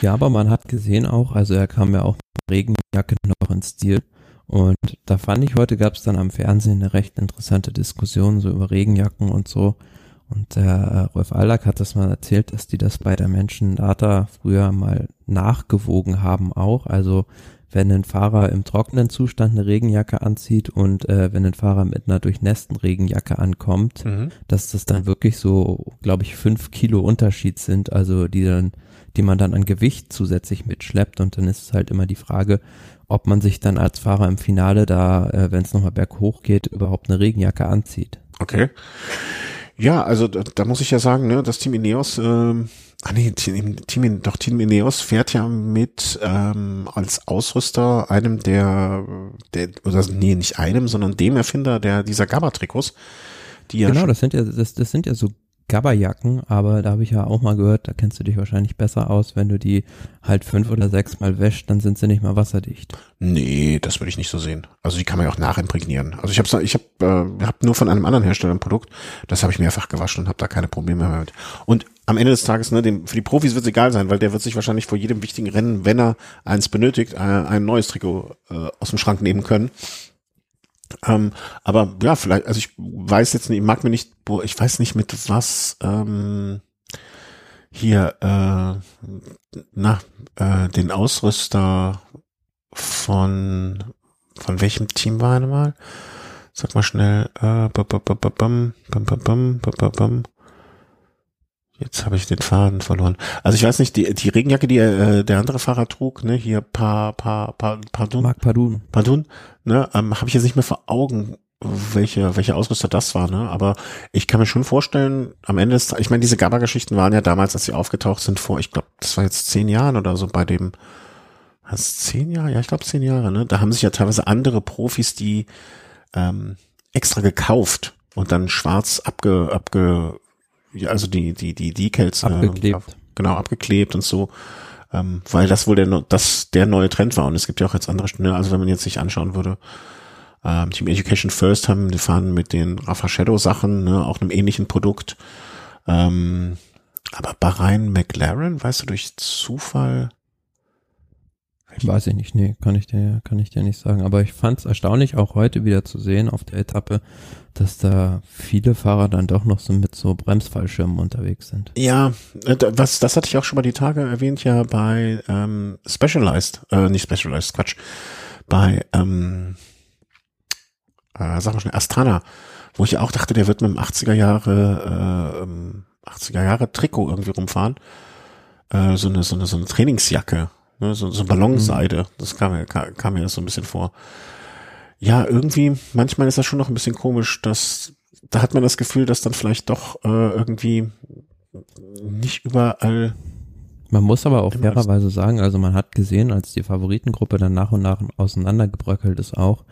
Ja, aber man hat gesehen auch, also er kam ja auch mit Regenjacke noch ins Stil. Und da fand ich, heute gab es dann am Fernsehen eine recht interessante Diskussion so über Regenjacken und so. Und der äh, Rolf Allack hat das mal erzählt, dass die das bei der Menschen Data früher mal nachgewogen haben auch. Also wenn ein Fahrer im trockenen Zustand eine Regenjacke anzieht und äh, wenn ein Fahrer mit einer durchnässten Regenjacke ankommt, mhm. dass das dann wirklich so, glaube ich, fünf Kilo Unterschied sind, also die dann, die man dann an Gewicht zusätzlich mitschleppt und dann ist es halt immer die Frage, ob man sich dann als Fahrer im Finale da, äh, wenn es nochmal berghoch geht, überhaupt eine Regenjacke anzieht. Okay. Ja, also da, da muss ich ja sagen, ne, das Team Ineos, ähm, ah nee, Team, Team, doch Team Ineos fährt ja mit ähm, als Ausrüster einem der, der, oder nee, nicht einem, sondern dem Erfinder der dieser Gabba-Trikots. Die ja genau, das sind ja, das, das sind ja so Gabberjacken, aber da habe ich ja auch mal gehört, da kennst du dich wahrscheinlich besser aus, wenn du die halt fünf oder sechs Mal wäscht, dann sind sie nicht mal wasserdicht. Nee, das würde ich nicht so sehen. Also die kann man ja auch nachimprägnieren. Also ich habe ich hab, äh, hab nur von einem anderen Hersteller ein Produkt, das habe ich mehrfach gewaschen und habe da keine Probleme mehr mit. Und am Ende des Tages, ne, dem, für die Profis wird es egal sein, weil der wird sich wahrscheinlich vor jedem wichtigen Rennen, wenn er eins benötigt, äh, ein neues Trikot äh, aus dem Schrank nehmen können. Ähm, aber ja, vielleicht, also ich weiß jetzt nicht, ich mag mir nicht, ich weiß nicht mit was ähm, hier äh, na äh, den Ausrüster von von welchem Team war er mal? Sag mal schnell. Äh, bam, bam, bam, bam, bam, bam, bam, bam. Jetzt habe ich den Faden verloren. Also ich weiß nicht, die, die Regenjacke, die äh, der andere Fahrer trug, ne, hier pa, pa, pa, Pardun. Marc Pardun. Pardun, ne, ähm, habe ich jetzt nicht mehr vor Augen, welche, welche Ausrüster das war, ne? Aber ich kann mir schon vorstellen, am Ende ist, ich meine, diese GABA-Geschichten waren ja damals, als sie aufgetaucht sind, vor, ich glaube, das war jetzt zehn Jahren oder so bei dem, was, zehn Jahre? Ja, ich glaube zehn Jahre, ne? Da haben sich ja teilweise andere Profis, die ähm, extra gekauft und dann schwarz abge, abge also die, die, die Decals. Abgeklebt. Äh, genau, abgeklebt und so. Ähm, weil das wohl der, das der neue Trend war. Und es gibt ja auch jetzt andere, ne, also wenn man jetzt sich anschauen würde, ähm, Team Education First haben, die fahren mit den Rafa Shadow Sachen, ne, auch einem ähnlichen Produkt. Ähm, aber Bahrain McLaren, weißt du, durch Zufall, Weiß ich nicht, nee, kann ich dir, kann ich dir nicht sagen. Aber ich fand es erstaunlich, auch heute wieder zu sehen auf der Etappe, dass da viele Fahrer dann doch noch so mit so Bremsfallschirmen unterwegs sind. Ja, äh, was, das hatte ich auch schon mal die Tage erwähnt, ja bei ähm, Specialized, äh, nicht Specialized, Quatsch, bei, ähm, äh, sag mal schnell, Astana, wo ich auch dachte, der wird mit dem 80er Jahre, äh, 80er ähm, Jahre Trikot irgendwie rumfahren. Äh, so eine, so eine, so eine Trainingsjacke Ne, so, so Ballonseide. Das kam mir, kam, kam mir so ein bisschen vor. Ja, irgendwie, manchmal ist das schon noch ein bisschen komisch, dass, da hat man das Gefühl, dass dann vielleicht doch äh, irgendwie nicht überall. Man muss aber auch fairerweise sagen, also man hat gesehen, als die Favoritengruppe dann nach und nach auseinandergebröckelt ist auch,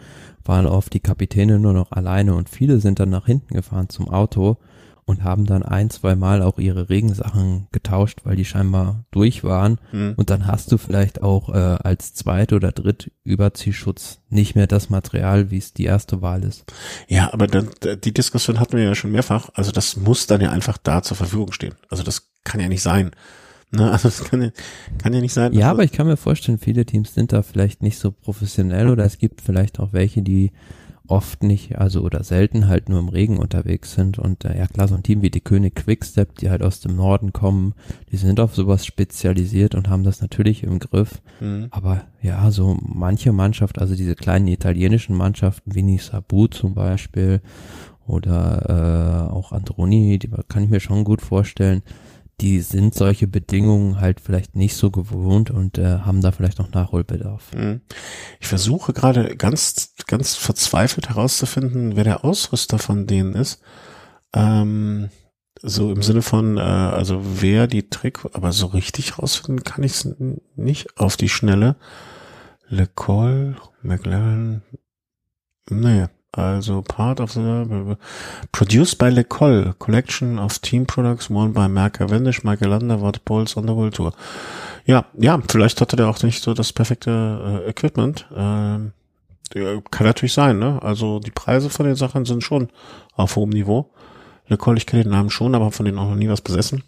waren oft die Kapitäne nur noch alleine und viele sind dann nach hinten gefahren zum Auto und haben dann ein, zwei Mal auch ihre Regensachen getauscht, weil die scheinbar durch waren. Mhm. Und dann hast du vielleicht auch äh, als Zweit- oder Dritt-Überziehschutz nicht mehr das Material, wie es die erste Wahl ist. Ja, aber dann, die Diskussion hatten wir ja schon mehrfach. Also das muss dann ja einfach da zur Verfügung stehen. Also das kann ja nicht sein. Ne, also das kann ja, kann ja nicht sein. Ja, aber ich kann mir vorstellen, viele Teams sind da vielleicht nicht so professionell oder es gibt vielleicht auch welche, die oft nicht, also oder selten halt nur im Regen unterwegs sind. Und äh, ja klar, so ein Team wie die König Quickstep, die halt aus dem Norden kommen, die sind auf sowas spezialisiert und haben das natürlich im Griff. Mhm. Aber ja, so manche Mannschaft, also diese kleinen italienischen Mannschaften wie Nisabu zum Beispiel oder äh, auch Androni, die kann ich mir schon gut vorstellen, die sind solche Bedingungen halt vielleicht nicht so gewohnt und äh, haben da vielleicht noch Nachholbedarf. Mhm. Ich versuche gerade ganz, ganz verzweifelt herauszufinden, wer der Ausrüster von denen ist. Ähm, so im Sinne von, äh, also wer die Trick, aber so richtig rausfinden kann ich es nicht auf die Schnelle. Le Col, McLaren, nee, also part of the produced by Le Col, collection of team products worn by Mark Cavendish, Michael Lander, Watt Poles on the World Tour. Ja, ja, vielleicht hatte der auch nicht so das perfekte äh, Equipment. Ähm, kann natürlich sein, ne? Also die Preise von den Sachen sind schon auf hohem Niveau. Le Col, ich kenne den Namen schon, aber von denen auch noch nie was besessen.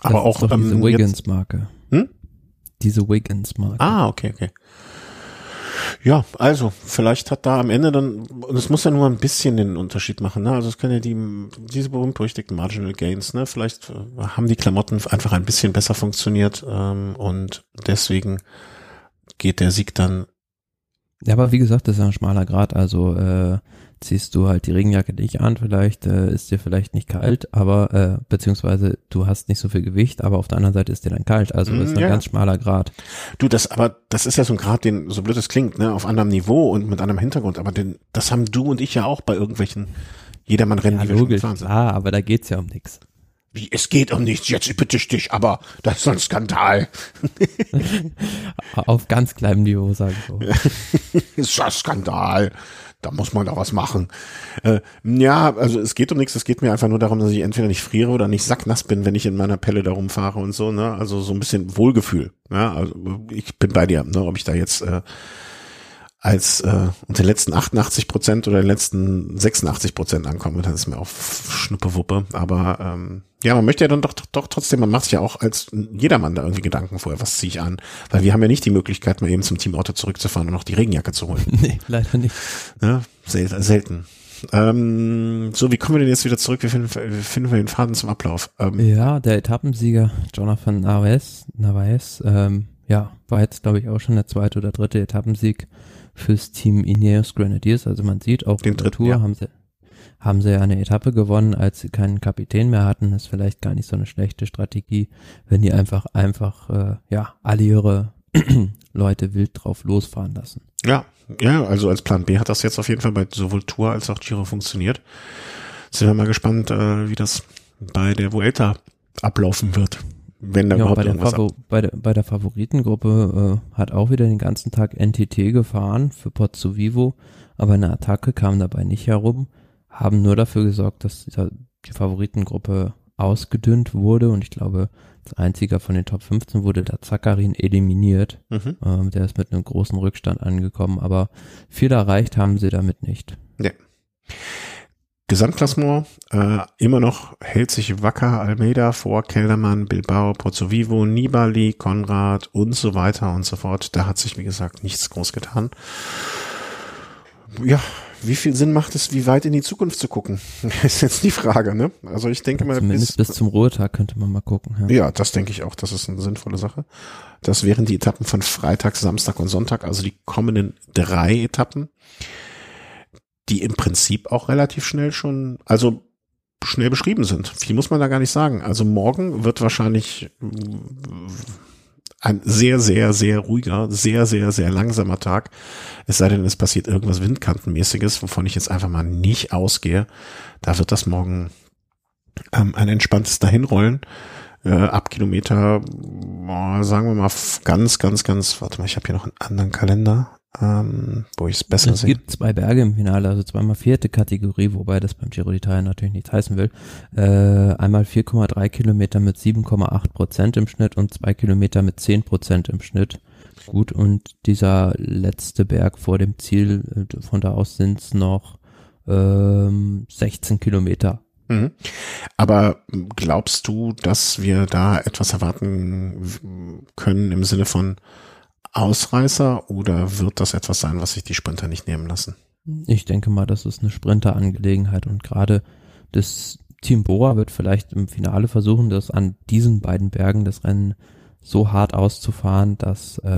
Aber das auch ähm, diese Wiggins-Marke. Hm? Diese Wiggins-Marke. Ah, okay, okay. Ja, also vielleicht hat da am Ende dann, und es muss ja nur ein bisschen den Unterschied machen, ne? Also es können ja die, diese berühmt-berüchtigten Marginal Gains, ne? Vielleicht äh, haben die Klamotten einfach ein bisschen besser funktioniert ähm, und deswegen geht der Sieg dann. Ja, aber wie gesagt, das ist ein schmaler Grad, also äh, ziehst du halt die Regenjacke nicht an, vielleicht äh, ist dir vielleicht nicht kalt, aber äh, beziehungsweise du hast nicht so viel Gewicht, aber auf der anderen Seite ist dir dann kalt, also das ist ein ja. ganz schmaler Grad. Du, das aber das ist ja so ein Grad, den so blöd es klingt, ne, auf anderem Niveau und mit anderem Hintergrund, aber den, das haben du und ich ja auch bei irgendwelchen Jedermann-Rennen, ja, die wir logisch, schon gefahren Ah, aber da geht's ja um nichts. Wie, es geht um nichts, jetzt bitte ich dich, aber das ist ein Skandal. (laughs) Auf ganz kleinem Niveau, sage ich so. (laughs) ist ein Skandal da muss man doch was machen. Äh, ja, also es geht um nichts, es geht mir einfach nur darum, dass ich entweder nicht friere oder nicht sacknass bin, wenn ich in meiner Pelle da rumfahre und so, ne? Also so ein bisschen Wohlgefühl. Ja, also ich bin bei dir, ne? Ob ich da jetzt äh, als äh, unter den letzten 88 Prozent oder den letzten 86 Prozent ankomme, dann ist mir auch Schnuppewuppe. Aber ähm, ja, man möchte ja dann doch, doch trotzdem, man macht sich ja auch als jedermann da irgendwie Gedanken vorher, was ziehe ich an. Weil wir haben ja nicht die Möglichkeit, mal eben zum Teamauto zurückzufahren und noch die Regenjacke zu holen. (laughs) Nee, leider nicht. Ja, sel selten. Ähm, so, wie kommen wir denn jetzt wieder zurück? Wie finden, wie finden wir den Faden zum Ablauf? Ähm, ja, der Etappensieger Jonathan Narvaez, Narvaez ähm, ja, war jetzt, glaube ich, auch schon der zweite oder dritte Etappensieg fürs Team Ineos Grenadiers. Also man sieht auch in der Tour ja. haben sie haben sie eine Etappe gewonnen, als sie keinen Kapitän mehr hatten. Das ist vielleicht gar nicht so eine schlechte Strategie, wenn die einfach einfach äh, ja alle ihre (clears throat) Leute wild drauf losfahren lassen. Ja, ja, also als Plan B hat das jetzt auf jeden Fall bei sowohl Tour als auch Giro funktioniert. Sind wir mal gespannt, äh, wie das bei der Vuelta ablaufen wird. Wenn da ja, überhaupt bei der, Favor bei, der, bei der Favoritengruppe äh, hat auch wieder den ganzen Tag NTT gefahren für Pozzo Vivo, aber eine Attacke kam dabei nicht herum, haben nur dafür gesorgt, dass die Favoritengruppe ausgedünnt wurde und ich glaube, Als einziger von den Top 15 wurde der Zakarin eliminiert. Mhm. Ähm, der ist mit einem großen Rückstand angekommen, aber viel erreicht haben sie damit nicht. Ja. Gesamtklassement äh, immer noch hält sich Wacker Almeida vor, Keldermann, Bilbao, Pozzo Vivo, Nibali, Konrad und so weiter und so fort. Da hat sich, wie gesagt, nichts groß getan. Ja, wie viel Sinn macht es, wie weit in die Zukunft zu gucken? (laughs) ist jetzt die Frage, ne? Also ich denke mal, Zumindest bis, bis zum Ruhetag könnte man mal gucken. Ja. ja, das denke ich auch. Das ist eine sinnvolle Sache. Das wären die Etappen von Freitag, Samstag und Sonntag, also die kommenden drei Etappen die im Prinzip auch relativ schnell schon, also schnell beschrieben sind. Viel muss man da gar nicht sagen. Also morgen wird wahrscheinlich ein sehr, sehr, sehr ruhiger, sehr, sehr, sehr langsamer Tag. Es sei denn, es passiert irgendwas Windkantenmäßiges, wovon ich jetzt einfach mal nicht ausgehe. Da wird das morgen ähm, ein entspanntes Dahinrollen. Äh, ab Kilometer, boah, sagen wir mal ganz, ganz, ganz, warte mal, ich habe hier noch einen anderen Kalender ähm, wo ich es besser sehe. Es gibt zwei Berge im Finale, also zweimal vierte Kategorie, wobei das beim Giro d'Italia natürlich nichts heißen will. Äh, einmal 4,3 Kilometer mit 7,8 Prozent im Schnitt und zwei Kilometer mit 10 Prozent im Schnitt. Gut, und dieser letzte Berg vor dem Ziel, äh, von da aus sind es noch ähm, 16 Kilometer. Mhm. Aber glaubst du, dass wir da etwas erwarten können im Sinne von Ausreißer oder wird das etwas sein, was sich die Sprinter nicht nehmen lassen? Ich denke mal, das ist eine Sprinterangelegenheit und gerade das Team Bora wird vielleicht im Finale versuchen, das an diesen beiden Bergen das Rennen so hart auszufahren, dass äh,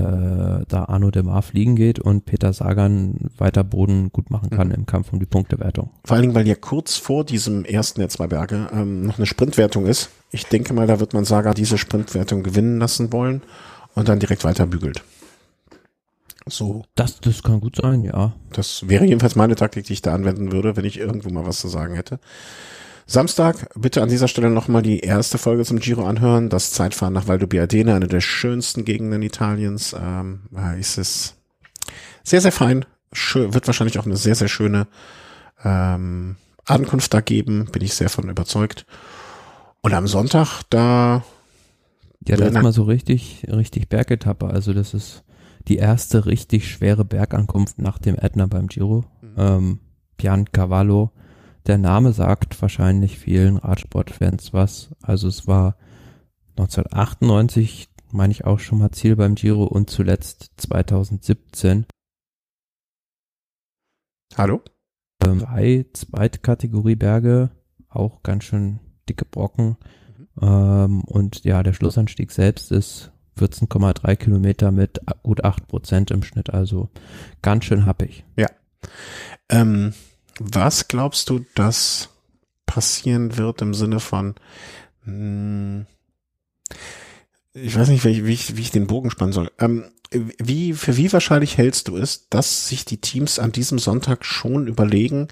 da Arno Demar fliegen geht und Peter Sagan weiter Boden gut machen kann mhm. im Kampf um die Punktewertung. Vor allen Dingen, weil ja kurz vor diesem ersten der zwei Berge ähm, noch eine Sprintwertung ist. Ich denke mal, da wird man Saga diese Sprintwertung gewinnen lassen wollen und dann direkt weiter bügelt. So. Das, das kann gut sein, ja. Das wäre jedenfalls meine Taktik, die ich da anwenden würde, wenn ich irgendwo mal was zu sagen hätte. Samstag, bitte an dieser Stelle nochmal die erste Folge zum Giro anhören. Das Zeitfahren nach Val Biadene, eine der schönsten Gegenden Italiens. Ähm, ist es sehr, sehr fein. Schön, wird wahrscheinlich auch eine sehr, sehr schöne ähm, Ankunft da geben. Bin ich sehr von überzeugt. Und am Sonntag, da ja, da ist mal so richtig, richtig Bergetappe. Also das ist die erste richtig schwere Bergankunft nach dem Ätna beim Giro. Mhm. Ähm, Pian Cavallo. Der Name sagt wahrscheinlich vielen Radsportfans was. Also es war 1998, meine ich auch schon mal Ziel beim Giro und zuletzt 2017. Hallo? Ähm, drei Zweitkategorie Berge, auch ganz schön dicke Brocken. Mhm. Ähm, und ja, der Schlussanstieg selbst ist 14,3 Kilometer mit gut 8 Prozent im Schnitt, also ganz schön happig. Ja. Ähm, was glaubst du, dass passieren wird im Sinne von, mh, hm, ich weiß nicht, wie ich, wie ich den Bogen spannen soll. Ähm, wie, für wie wahrscheinlich hältst du es, dass sich die Teams an diesem Sonntag schon überlegen,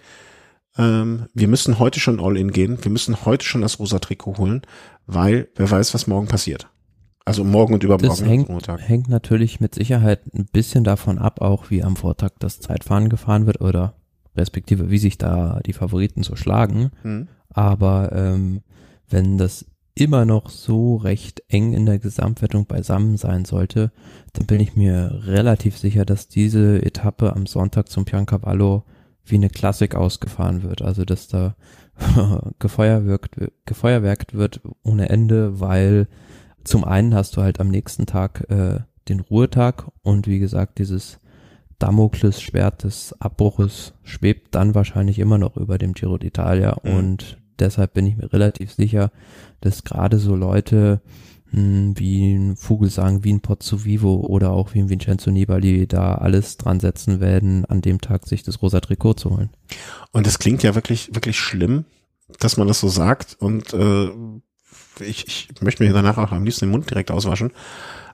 ähm, wir müssen heute schon All-In gehen, wir müssen heute schon das rosa Trikot holen, weil wer weiß, was morgen passiert. Also morgen und übermorgen. Das hängt, hängt natürlich mit Sicherheit ein bisschen davon ab, auch wie am Vortag das Zeitfahren gefahren wird oder respektive wie sich da die Favoriten so schlagen. Hm. Aber ähm, wenn das immer noch so recht eng in der Gesamtwertung beisammen sein sollte, dann bin ich mir relativ sicher, dass diese Etappe am Sonntag zum Piancavallo wie eine Klassik ausgefahren wird. Also dass da (laughs) gefeuerwerkt, gefeuerwerkt wird ohne Ende, weil zum einen hast du halt am nächsten Tag äh, den Ruhetag und wie gesagt, dieses Damoklesschwert des Abbruches schwebt dann wahrscheinlich immer noch über dem Giro d'Italia mhm. und deshalb bin ich mir relativ sicher, dass gerade so Leute mh, hm, wie ein Vogelsang, wie ein Pozzo Vivo oder auch wie ein Vincenzo Nibali da alles dran setzen werden, an dem Tag sich das rosa Trikot zu holen. Und es klingt ja wirklich, wirklich schlimm, dass man das so sagt und äh, ich, ich möchte mir danach auch am liebsten den Mund direkt auswaschen,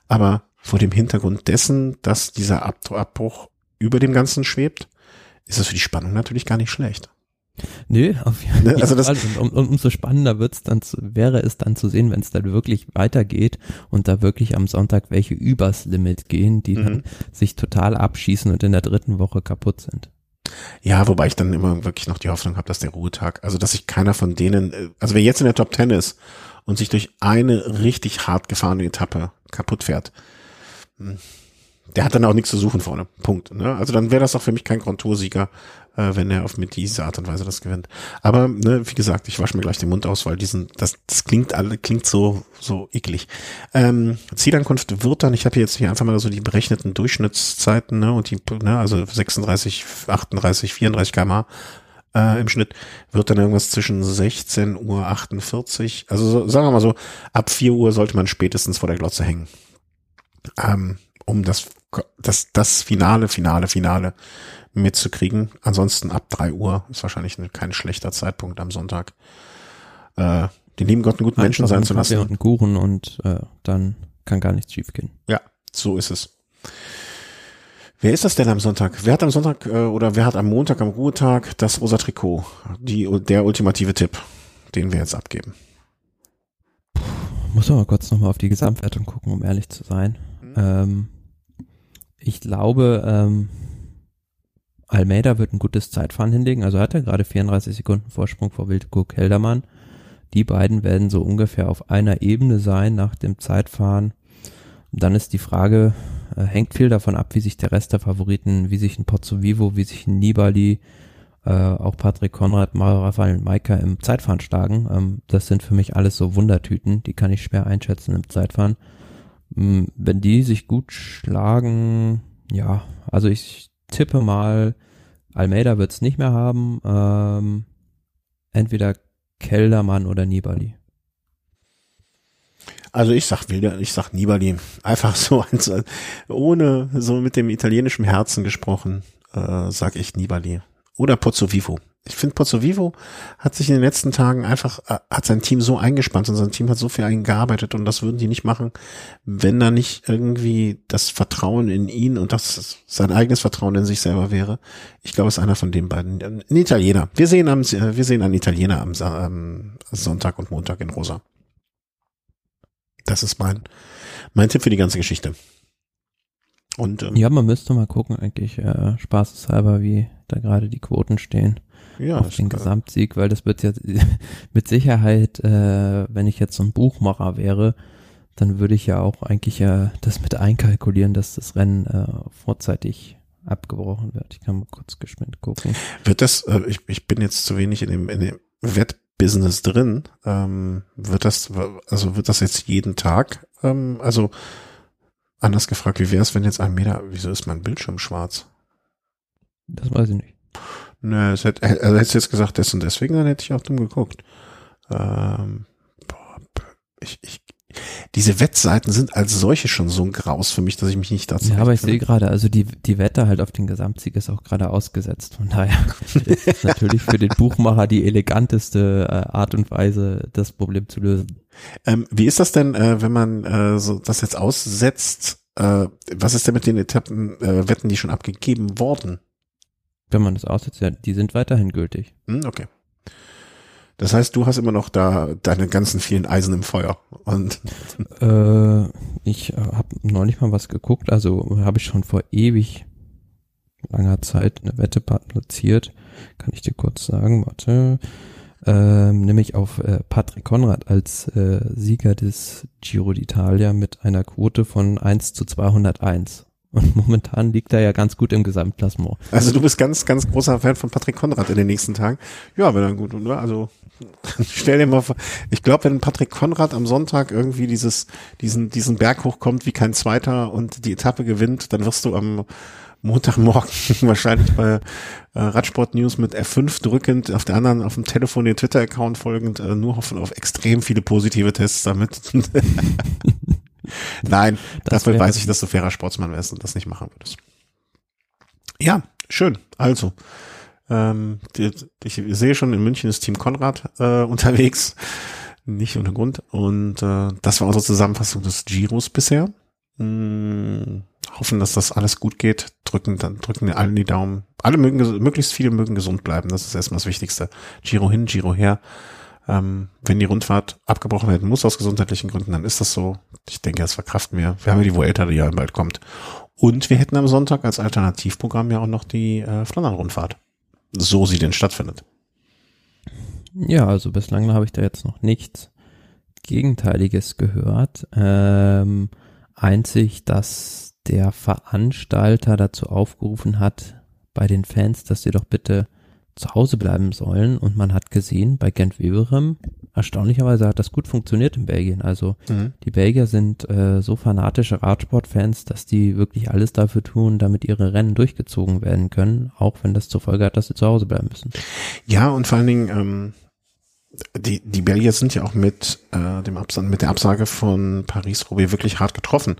aber vor dem Hintergrund dessen, dass dieser Abbruch über dem Ganzen schwebt, ist das für die Spannung natürlich gar nicht schlecht. Nö, auf jeden ne, also Fall. Und, um, umso spannender wird's dann zu, wäre es dann zu sehen, wenn es dann wirklich weitergeht und da wirklich am Sonntag welche übers Limit gehen, die mhm. dann sich total abschießen und in der dritten Woche kaputt sind. Ja, wobei ich dann immer wirklich noch die Hoffnung habe, dass der Ruhetag, also dass sich keiner von denen, äh, also wer jetzt in der Top Ten ist und sich durch eine richtig hart gefahrene Etappe kaputt fährt, hm, der hat dann auch nichts zu suchen vorne. Punkt. Ne? Also dann wäre das auch für mich kein Grand Tour-Sieger, äh, wenn er auf mit dieser Art und Weise das gewinnt. Aber ne, wie gesagt, ich wasche mir gleich den Mund aus, weil diesen, das, das klingt alle, klingt so so eklig. Ähm, Zielankunft wird dann, ich habe jetzt hier einfach mal so die berechneten Durchschnittszeiten, ne, und die, ne, also 36, 38, 34 km äh, im Schnitt, wird dann irgendwas zwischen 16 Uhr 48, also so, sagen wir mal so, ab 4 Uhr sollte man spätestens vor der Glotze hängen. Ähm, um das, das, das Finale, Finale, Finale mitzukriegen. Ansonsten ab drei Uhr ist wahrscheinlich kein schlechter Zeitpunkt am Sonntag. Äh, den lieben Gott einen guten Menschen sein zu lassen. Und einen Kuchen und äh, dann kann gar nichts schiefgehen. Ja, so ist es. Wer ist das denn am Sonntag? Wer hat am Sonntag äh, oder wer hat am Montag am Ruhetag das rosa Trikot? Die, der ultimative Tipp, den wir jetzt abgeben. Muss aber kurz nochmal auf die Gesamtwertung gucken, um ehrlich zu sein. Mhm. Ähm, ich glaube, ähm, Almeida wird ein gutes Zeitfahren hinlegen, also hat er gerade 34 Sekunden Vorsprung vor Wildko Keldermann. Die beiden werden so ungefähr auf einer Ebene sein nach dem Zeitfahren. Dann ist die Frage, äh, hängt viel davon ab, wie sich der Rest der Favoriten, wie sich ein Pozzo Vivo, wie sich ein Nibali, äh, auch Patrick Konrad, Mario Rafael und Maika im Zeitfahren schlagen. Ähm, das sind für mich alles so Wundertüten, die kann ich schwer einschätzen im Zeitfahren. Ähm, wenn die sich gut schlagen, ja, also ich tippe mal, Almeida wird es nicht mehr haben. Ähm, entweder Keldermann oder Nibali. Also ich sag Wilder, ich sag Nibali. Einfach so, ohne so mit dem italienischen Herzen gesprochen, äh, sag ich Nibali. Oder Pozzo Vivo ich finde Pozzo Vivo hat sich in den letzten Tagen einfach, äh, hat sein Team so eingespannt und sein Team hat so viel eingearbeitet und das würden die nicht machen, wenn da nicht irgendwie das Vertrauen in ihn und das sein eigenes Vertrauen in sich selber wäre. Ich glaube, es ist einer von den beiden. Ein Italiener. Wir sehen am, wir sehen einen Italiener am, am Sonntag und Montag in Rosa. Das ist mein, mein Tipp für die ganze Geschichte. Und, ähm, ja, man müsste mal gucken, eigentlich, äh, spaßeshalber, wie da gerade die Quoten stehen ja, auf den Gesamtsieg, weil das wird ja (laughs) mit Sicherheit, äh, wenn ich jetzt so ein Buchmacher wäre, dann würde ich ja auch eigentlich ja das mit einkalkulieren, dass das Rennen äh, vorzeitig abgebrochen wird. Ich kann mal kurz geschwind gucken. Wird das, äh, ich, ich bin jetzt zu wenig in dem, in dem Wettbusiness drin, ähm, wird das, also wird das jetzt jeden Tag, ähm, also anders gefragt, wie wäre es, wenn jetzt ein Meter, wieso ist mein Bildschirm schwarz? Das weiß ich nicht. Nö, es hätte, also hättest jetzt gesagt, das und deswegen, dann hätte ich auch dumm geguckt. Ähm, boah, ich, ich, diese Wettseiten sind als solche schon so ein Graus für mich, dass ich mich nicht dazu. Ja, aber ich sehe gerade, also die, die Wette halt auf den Gesamtsieg ist auch gerade ausgesetzt. Von daher (laughs) ist natürlich für den Buchmacher die eleganteste äh, Art und Weise, das Problem zu lösen. Ähm, wie ist das denn, äh, wenn man äh, so das jetzt aussetzt? Äh, was ist denn mit den Etappen, äh, Wetten, die schon abgegeben worden? Wenn man das aussetzt, ja, die sind weiterhin gültig. Hm, okay. Das heißt, du hast immer noch da deine ganzen vielen Eisen im Feuer. Und (laughs) äh, ich habe neulich mal was geguckt, also habe ich schon vor ewig langer Zeit eine Wette platziert. Kann ich dir kurz sagen, warte. Ähm, nämlich auf äh, Patrick Konrad als äh, Sieger des Giro d'Italia mit einer Quote von 1 zu 201. Und (laughs) momentan liegt er ja ganz gut im Gesamtklassement. Also du bist ganz, ganz großer Fan von Patrick Konrad in den nächsten Tagen. Ja, wenn dann gut, oder? Also (laughs) stell dir mal vor, ich glaube, wenn Patrick Konrad am Sonntag irgendwie dieses, diesen, diesen Berg hochkommt wie kein Zweiter und die Etappe gewinnt, dann wirst du am Montagmorgen (laughs) wahrscheinlich bei äh, Radsport News mit F5 drückend, auf der anderen auf dem Telefon den Twitter-Account folgend, äh, nur hoffen auf extrem viele positive Tests damit. Nein, das dafür weiß ich, dass du fairer Sportsmann wärst und das nicht machen würdest. Ja, schön. Also, ähm, ich sehe schon, in München ist Team Konrad äh, (laughs) unterwegs. Nicht ohne Grund. Und äh, das war unsere Zusammenfassung des Giros bisher. Hm, hoffen, dass das alles gut geht. Drücken, dann drücken wir allen die Daumen. Alle mögen, möglichst viele mögen gesund bleiben. Das ist erstmal das Wichtigste. Giro hin, Giro her. Ähm, wenn die Rundfahrt abgebrochen werden muss aus gesundheitlichen Gründen, dann ist das so. Ich denke, das verkraften wir. Wir haben ja die Vuelta, die ja bald kommt. Und wir hätten am Sonntag als Alternativprogramm ja auch noch die äh, Flandern-Rundfahrt. So sie denn stattfindet. Ja, also bislang habe ich da jetzt noch nichts Gegenteiliges gehört. Ähm, einzig, dass der Veranstalter dazu aufgerufen hat, bei den Fans, dass sie doch bitte zu Hause bleiben sollen. Und man hat gesehen, bei Gent Weberem, erstaunlicherweise hat das gut funktioniert in Belgien. Also mhm. die Belgier sind äh, so fanatische Radsportfans, dass die wirklich alles dafür tun, damit ihre Rennen durchgezogen werden können, auch wenn das zur Folge hat, dass sie zu Hause bleiben müssen. Ja, und vor allen Dingen, ähm, die, die Belgier sind ja auch mit äh, dem Absage, mit der Absage von Paris-Roubaix wirklich hart getroffen.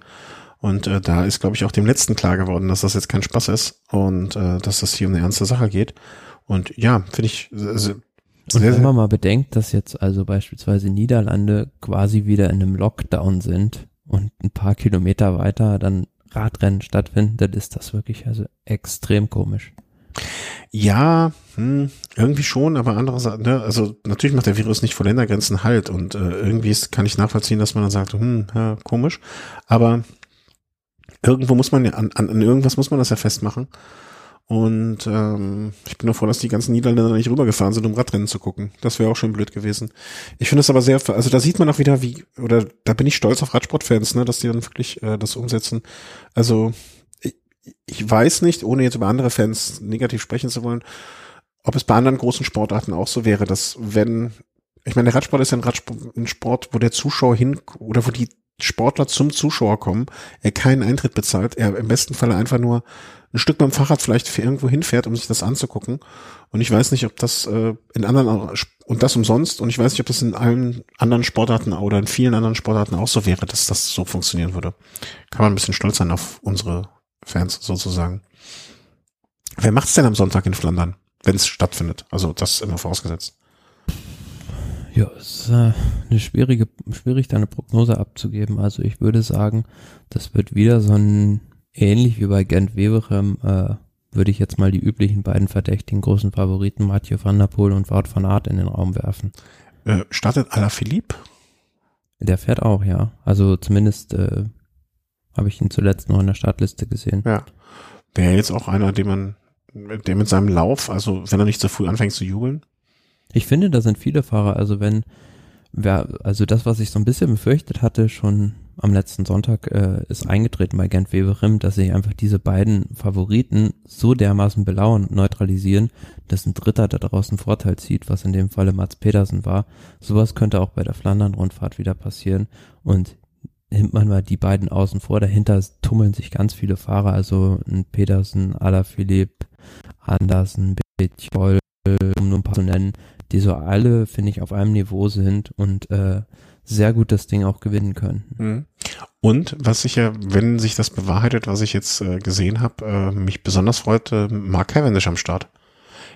Und äh, da ist, glaube ich, auch dem letzten klar geworden, dass das jetzt kein Spaß ist und äh, dass das hier um eine ernste Sache geht. Und ja, finde ich sehr, und wenn man mal bedenkt, dass jetzt also beispielsweise Niederlande quasi wieder in einem Lockdown sind und ein paar Kilometer weiter dann Radrennen stattfinden, dann ist das wirklich also extrem komisch. Ja, hm, irgendwie schon, aber andererseits, ne, also natürlich macht der Virus nicht vor Ländergrenzen halt und äh, irgendwie ist, kann ich nachvollziehen, dass man dann sagt, hm, ja, komisch, aber irgendwo muss man ja, an, an, an irgendwas muss man das ja festmachen. Und ähm, ich bin nur froh, dass die ganzen Niederländer nicht rübergefahren sind, um Radrennen zu gucken. Das wäre auch schon blöd gewesen. Ich finde es aber sehr, also da sieht man auch wieder, wie, oder da bin ich stolz auf Radsportfans, ne, dass die dann wirklich äh, das umsetzen. Also ich, ich weiß nicht, ohne jetzt über andere Fans negativ sprechen zu wollen, ob es bei anderen großen Sportarten auch so wäre, dass wenn, ich meine, der Radsport ist ja ein, Radsport, ein Sport, wo der Zuschauer hin, oder wo die Sportler zum Zuschauer kommen, er keinen Eintritt bezahlt, er im besten Falle einfach nur ein Stück beim Fahrrad vielleicht für irgendwo hinfährt, um sich das anzugucken. Und ich weiß nicht, ob das äh, in anderen und das umsonst. Und ich weiß nicht, ob das in allen anderen Sportarten oder in vielen anderen Sportarten auch so wäre, dass das so funktionieren würde. Kann man ein bisschen stolz sein auf unsere Fans sozusagen. Wer macht's denn am Sonntag in Flandern, wenn es stattfindet? Also das immer vorausgesetzt. Ja, es ist äh, eine schwierige, schwierig, da eine Prognose abzugeben. Also ich würde sagen, das wird wieder so ein ähnlich wie bei Gent Weverem, äh, würde ich jetzt mal die üblichen beiden verdächtigen großen Favoriten Mathieu van der Poel und Wout van Aert in den Raum werfen. Äh, startet Alaphilippe? Der fährt auch, ja. Also zumindest äh, habe ich ihn zuletzt noch in der Startliste gesehen. Ja. Wäre jetzt auch einer, den man, der mit seinem Lauf, also wenn er nicht so früh anfängt zu jubeln? Ich finde, da sind viele Fahrer, also wenn, wer, also das, was ich so ein bisschen befürchtet hatte, schon am letzten Sonntag äh, ist eingetreten bei Gent Weverim, dass sich einfach diese beiden Favoriten so dermaßen belauern und neutralisieren, dass ein Dritter da draußen Vorteil zieht, was in dem Falle Mats Pedersen war. Sowas könnte auch bei der Flandern-Rundfahrt wieder passieren und nimmt man mal die beiden außen vor, dahinter tummeln sich ganz viele Fahrer, also ein Pedersen, Alaphilippe, Andersen, Bitchol, um nur ein paar zu nennen, die so alle, finde ich, auf einem Niveau sind und äh, sehr gut das Ding auch gewinnen können. Mhm. Und was ich ja, wenn sich das bewahrheitet, was ich jetzt äh, gesehen habe, äh, mich besonders freut, äh, Mark Cavendish am Start.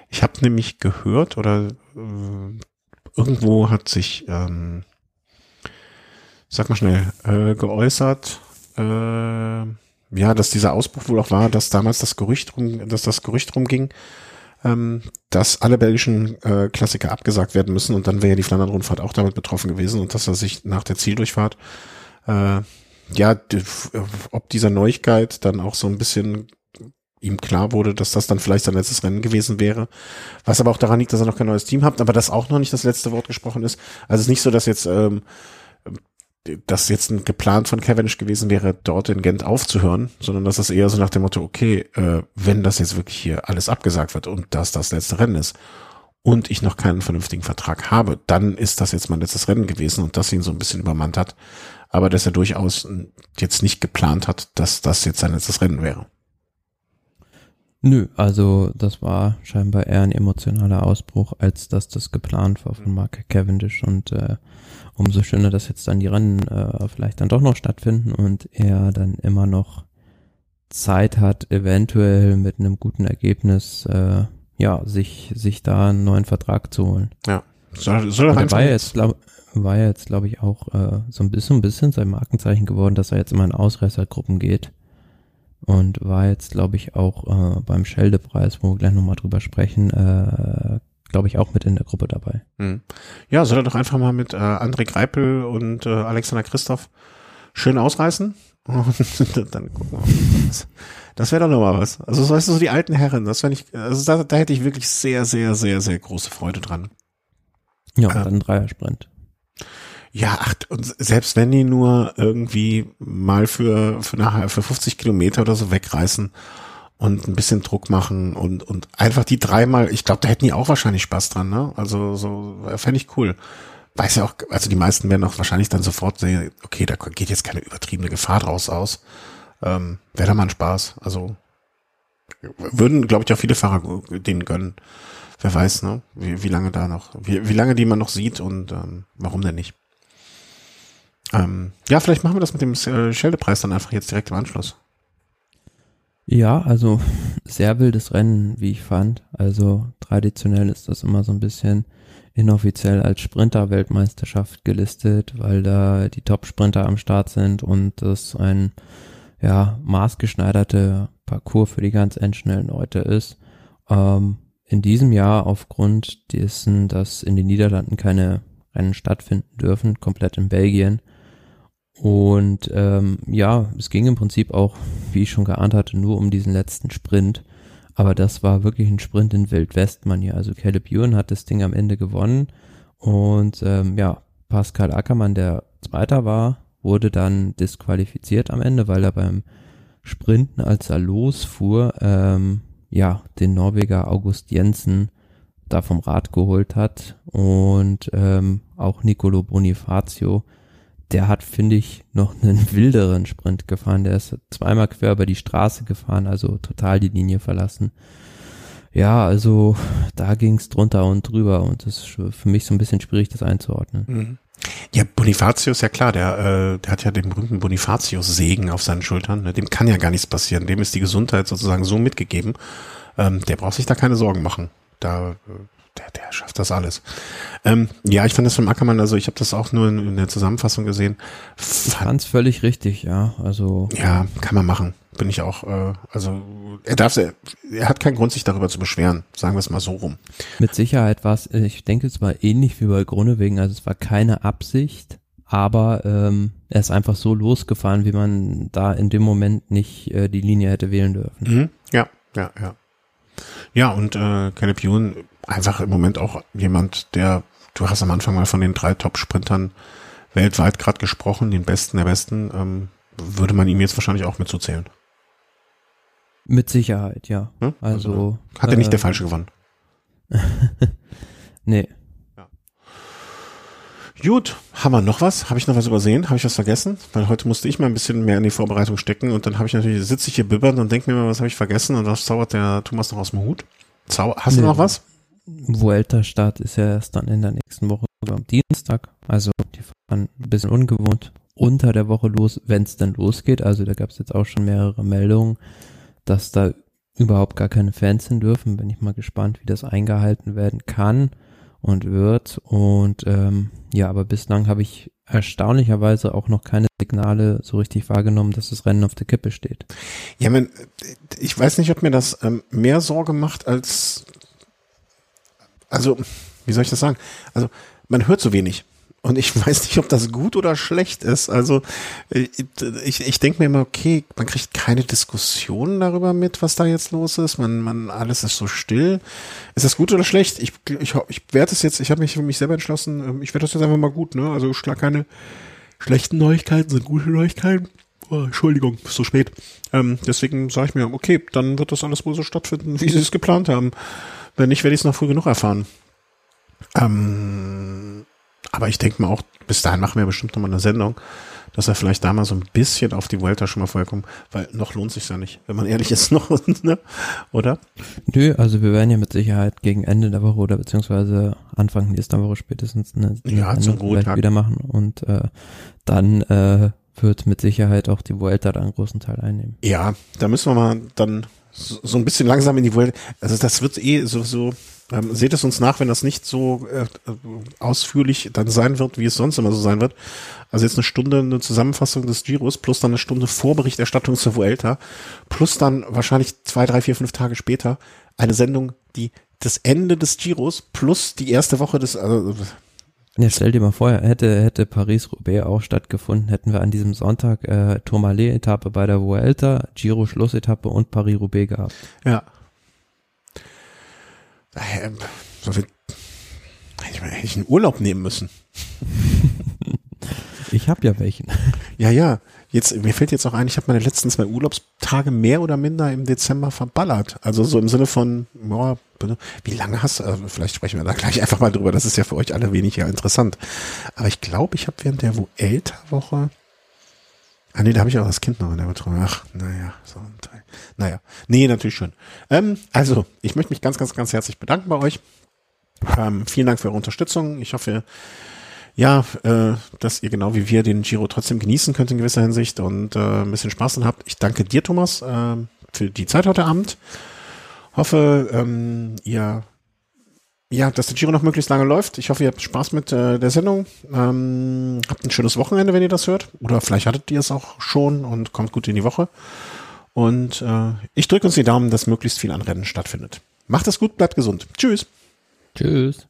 Ich habe nämlich gehört oder äh, irgendwo hat sich, ähm, sag mal schnell, äh, geäußert, äh, ja, dass dieser Ausbruch wohl auch war, dass damals das Gerücht rum, dass das Gerücht rumging, ähm, dass alle belgischen äh, Klassiker abgesagt werden müssen und dann wäre ja die Flandern-Rundfahrt auch damit betroffen gewesen und dass er sich nach der Zieldurchfahrt äh, ja, ob dieser Neuigkeit dann auch so ein bisschen ihm klar wurde, dass das dann vielleicht sein letztes Rennen gewesen wäre. Was aber auch daran liegt, dass er noch kein neues Team hat, aber das auch noch nicht das letzte Wort gesprochen ist. Also es ist nicht so, dass jetzt ähm, das jetzt ein geplant von Cavendish gewesen wäre, dort in Gent aufzuhören, sondern dass es eher so nach dem Motto, okay, äh, wenn das jetzt wirklich hier alles abgesagt wird und das das letzte Rennen ist und ich noch keinen vernünftigen Vertrag habe, dann ist das jetzt mein letztes Rennen gewesen und das ihn so ein bisschen übermannt hat, aber dass er durchaus jetzt nicht geplant hat, dass das jetzt sein letztes Rennen wäre. Nö, also das war scheinbar eher ein emotionaler Ausbruch, als dass das geplant war von Mark Cavendish und äh, umso schöner, dass jetzt dann die Rennen äh, vielleicht dann doch noch stattfinden und er dann immer noch Zeit hat, eventuell mit einem guten Ergebnis, äh, ja, sich, sich da einen neuen Vertrag zu holen. Ja. Soll, soll er war jetzt, glaub, war jetzt, glaube ich, auch äh, so ein bisschen, ein bisschen sein Markenzeichen geworden, dass er jetzt immer in Ausreißergruppen geht. Und war jetzt, glaube ich, auch äh, beim Schelde-Preis, wo wir gleich nochmal drüber sprechen, äh, glaube ich, auch mit in der Gruppe dabei. Hm. Ja, soll er doch einfach mal mit äh, André Greipel und äh, Alexander Christoph schön ausreißen (laughs) und dann gucken wir mal. Das, wäre doch nochmal was. Also weißt du, so die alten Herren, das ich, also da, da hätte ich wirklich sehr, sehr, sehr, sehr große Freude dran. Ja, ähm, dann Dreiersprint. Ja, ach, und selbst wenn die nur irgendwie mal für, für, nachher, für 50 Kilometer oder so wegreißen und ein bisschen Druck machen und, und einfach die dreimal, ich glaube, da hätten die auch wahrscheinlich Spaß dran, ne? Also so, fände ich cool. Weiß ja auch, also die meisten werden auch wahrscheinlich dann sofort sehen, okay, da geht jetzt keine übertriebene Gefahr draus aus. Ähm, Wäre da mal ein Spaß. Also würden, glaube ich, auch viele Fahrer denen gönnen. Wer weiß, ne? Wie, wie lange da noch, wie, wie lange die man noch sieht und ähm, warum denn nicht? Ähm, ja, vielleicht machen wir das mit dem äh, Scheldepreis dann einfach jetzt direkt im Anschluss. Ja, also (laughs) sehr wildes Rennen, wie ich fand. Also traditionell ist das immer so ein bisschen inoffiziell als Sprinter-Weltmeisterschaft gelistet, weil da die Top-Sprinter am Start sind und das ein ja maßgeschneiderte Parcours für die ganz endschnellen Leute ist. Ähm, in diesem Jahr aufgrund dessen, dass in den Niederlanden keine Rennen stattfinden dürfen, komplett in Belgien, und ähm, ja, es ging im Prinzip auch, wie ich schon geahnt hatte, nur um diesen letzten Sprint. Aber das war wirklich ein Sprint in Wildwest-Manier. Also Caleb Ewan hat das Ding am Ende gewonnen. Und ähm, ja, Pascal Ackermann, der Zweiter war, wurde dann disqualifiziert am Ende, weil er beim Sprinten, als er losfuhr, ähm, ja, den Norweger August Jensen da vom Rad geholt hat. Und ähm, auch Nicolo Bonifacio der hat, finde ich, noch einen (laughs) wilderen Sprint gefahren. Der ist zweimal quer über die Straße gefahren, also total die Linie verlassen. Ja, also da ging es drunter und drüber und das ist für mich so ein bisschen schwierig, das einzuordnen. Mhm. Ja, Bonifacio ist ja klar, der, äh, der hat ja den berühmten Bonifacio-Segen auf seinen Schultern. Ne? Dem kann ja gar nichts passieren. Dem ist die Gesundheit sozusagen so mitgegeben. Ähm, der braucht sich da keine Sorgen machen. Da äh, der, der schafft das alles. Ähm, ja, ich fand das von Ackermann, also ich habe das auch nur in, in, der Zusammenfassung gesehen. Ich fand's völlig richtig, ja. Also ja, kann man machen. Bin ich auch. Äh, also er darf, er, er hat keinen Grund, sich darüber zu beschweren. Sagen wir es mal so rum. Mit Sicherheit war es, ich denke, es war ähnlich wie bei Grunewegen. Also es war keine Absicht, aber ähm, er ist einfach so losgefahren, wie man da in dem Moment nicht äh, die Linie hätte wählen dürfen. Mhm. Ja, ja, ja. Ja, und äh, Caleb Ewan einfach im Moment auch jemand, der, du hast am Anfang mal von den drei Top-Sprintern weltweit gerade gesprochen, den Besten der Besten, ähm, würde man ihm jetzt wahrscheinlich auch mitzuzählen. Mit Sicherheit, ja. Hm? Also, also, hat er nicht der äh, Falsche gewonnen. (laughs) nee. Ja. Gut, haben wir noch was? Habe ich noch was übersehen? Habe ich was vergessen? Weil heute musste ich mal ein bisschen mehr in die Vorbereitung stecken und dann habe ich natürlich, sitze ich hier bibbern und denke mir mal, was habe ich vergessen und was zaubert der Thomas noch aus dem Hut? Zau Hast nee. du noch was? Vuelta-Start ist ja erst dann in der nächsten Woche am Dienstag. Also die fahren ein bisschen ungewohnt unter der Woche los, wenn es dann losgeht. Also da gab es jetzt auch schon mehrere Meldungen, dass da überhaupt gar keine Fans hin dürfen. Bin ich mal gespannt, wie das eingehalten werden kann und wird. Und ähm, ja, aber bislang habe ich erstaunlicherweise auch noch keine Signale so richtig wahrgenommen, dass das Rennen auf der Kippe steht. Ja, man, ich weiß nicht, ob mir das ähm, mehr Sorge macht als also, wie soll ich das sagen? Also, man hört so wenig. Und ich (laughs) weiß nicht, ob das gut oder schlecht ist. Also äh, ich, ich denke mir immer, okay, man kriegt keine Diskussion darüber mit, was da jetzt los ist. Man, man, alles ist so still. Ist das gut oder schlecht? Ich, ich, ich werde es jetzt, ich habe mich für mich selber entschlossen, ähm, ich werde das jetzt einfach mal gut, ne? Also schlag keine schlechten Neuigkeiten, sind gute Neuigkeiten. Oh, Entschuldigung, so spät. Ähm, deswegen sage ich mir, okay, dann wird das alles wohl so stattfinden, wie sie es geplant haben. Wenn nicht, werde ich es noch früh genug erfahren. Ähm, aber ich denke mal auch, bis dahin machen wir bestimmt nochmal eine Sendung, dass er vielleicht da mal so ein bisschen auf die Vuelta schon mal vorkommt, weil noch lohnt sich ja nicht, wenn man ehrlich ist, (laughs) noch, ne? oder? Nö, also wir werden ja mit Sicherheit gegen Ende der Woche oder beziehungsweise Anfang nächster Woche spätestens eine, eine ja, Sendung wieder machen und äh, dann äh, wird mit Sicherheit auch die Vuelta da einen großen Teil einnehmen. Ja, da müssen wir mal dann so, so ein bisschen langsam in die Welt. Also das wird eh so, so ähm, seht es uns nach, wenn das nicht so äh, ausführlich dann sein wird, wie es sonst immer so sein wird. Also jetzt eine Stunde eine Zusammenfassung des Giros plus dann eine Stunde Vorberichterstattung zur Vuelta plus dann wahrscheinlich zwei, drei, vier, fünf Tage später eine Sendung, die das Ende des Giros plus die erste Woche des, also Ja, stell dir mal vor, hätte, hätte Paris-Roubaix auch stattgefunden, hätten wir an diesem Sonntag äh, Tourmalet-Etappe bei der Vuelta, Giro-Schlussetappe und Paris-Roubaix gehabt. Ja. Ähm, so viel, hätte ich, hätte ich einen Urlaub nehmen müssen. (laughs) ich habe ja welchen. Ja, ja. Jetzt, mir fällt jetzt auch ein, ich habe meine letzten zwei Urlaubstage mehr oder minder im Dezember verballert. Also so im Sinne von, boah, wie lange hast du, also vielleicht sprechen wir da gleich einfach mal drüber, das ist ja für euch alle wenig ja interessant. Aber ich glaube, ich habe während der Vuelta-Woche, ah nee, da habe ich auch das Kind noch in der Betreuung. Ach, naja, so ein Teil. Naja, nee, natürlich schön. Ähm, also, ich möchte mich ganz, ganz, ganz herzlich bedanken bei euch. Ähm, vielen Dank für eure Unterstützung. Ich hoffe, ja, äh, dass ihr genau wie wir den Giro trotzdem genießen könnt in gewisser Hinsicht und äh, ein bisschen Spaß dran habt. Ich danke dir, Thomas, äh, für die Zeit heute Abend. Hoffe, ähm, ihr ja, dass der Giro noch möglichst lange läuft. Ich hoffe, ihr habt Spaß mit äh, der Sendung. Ähm, habt ein schönes Wochenende, wenn ihr das hört. Oder vielleicht hattet ihr es auch schon und kommt gut in die Woche. Und äh, ich drücke uns die Daumen, dass möglichst viel an Rennen stattfindet. Macht es gut, bleibt gesund. Tschüss. Tschüss.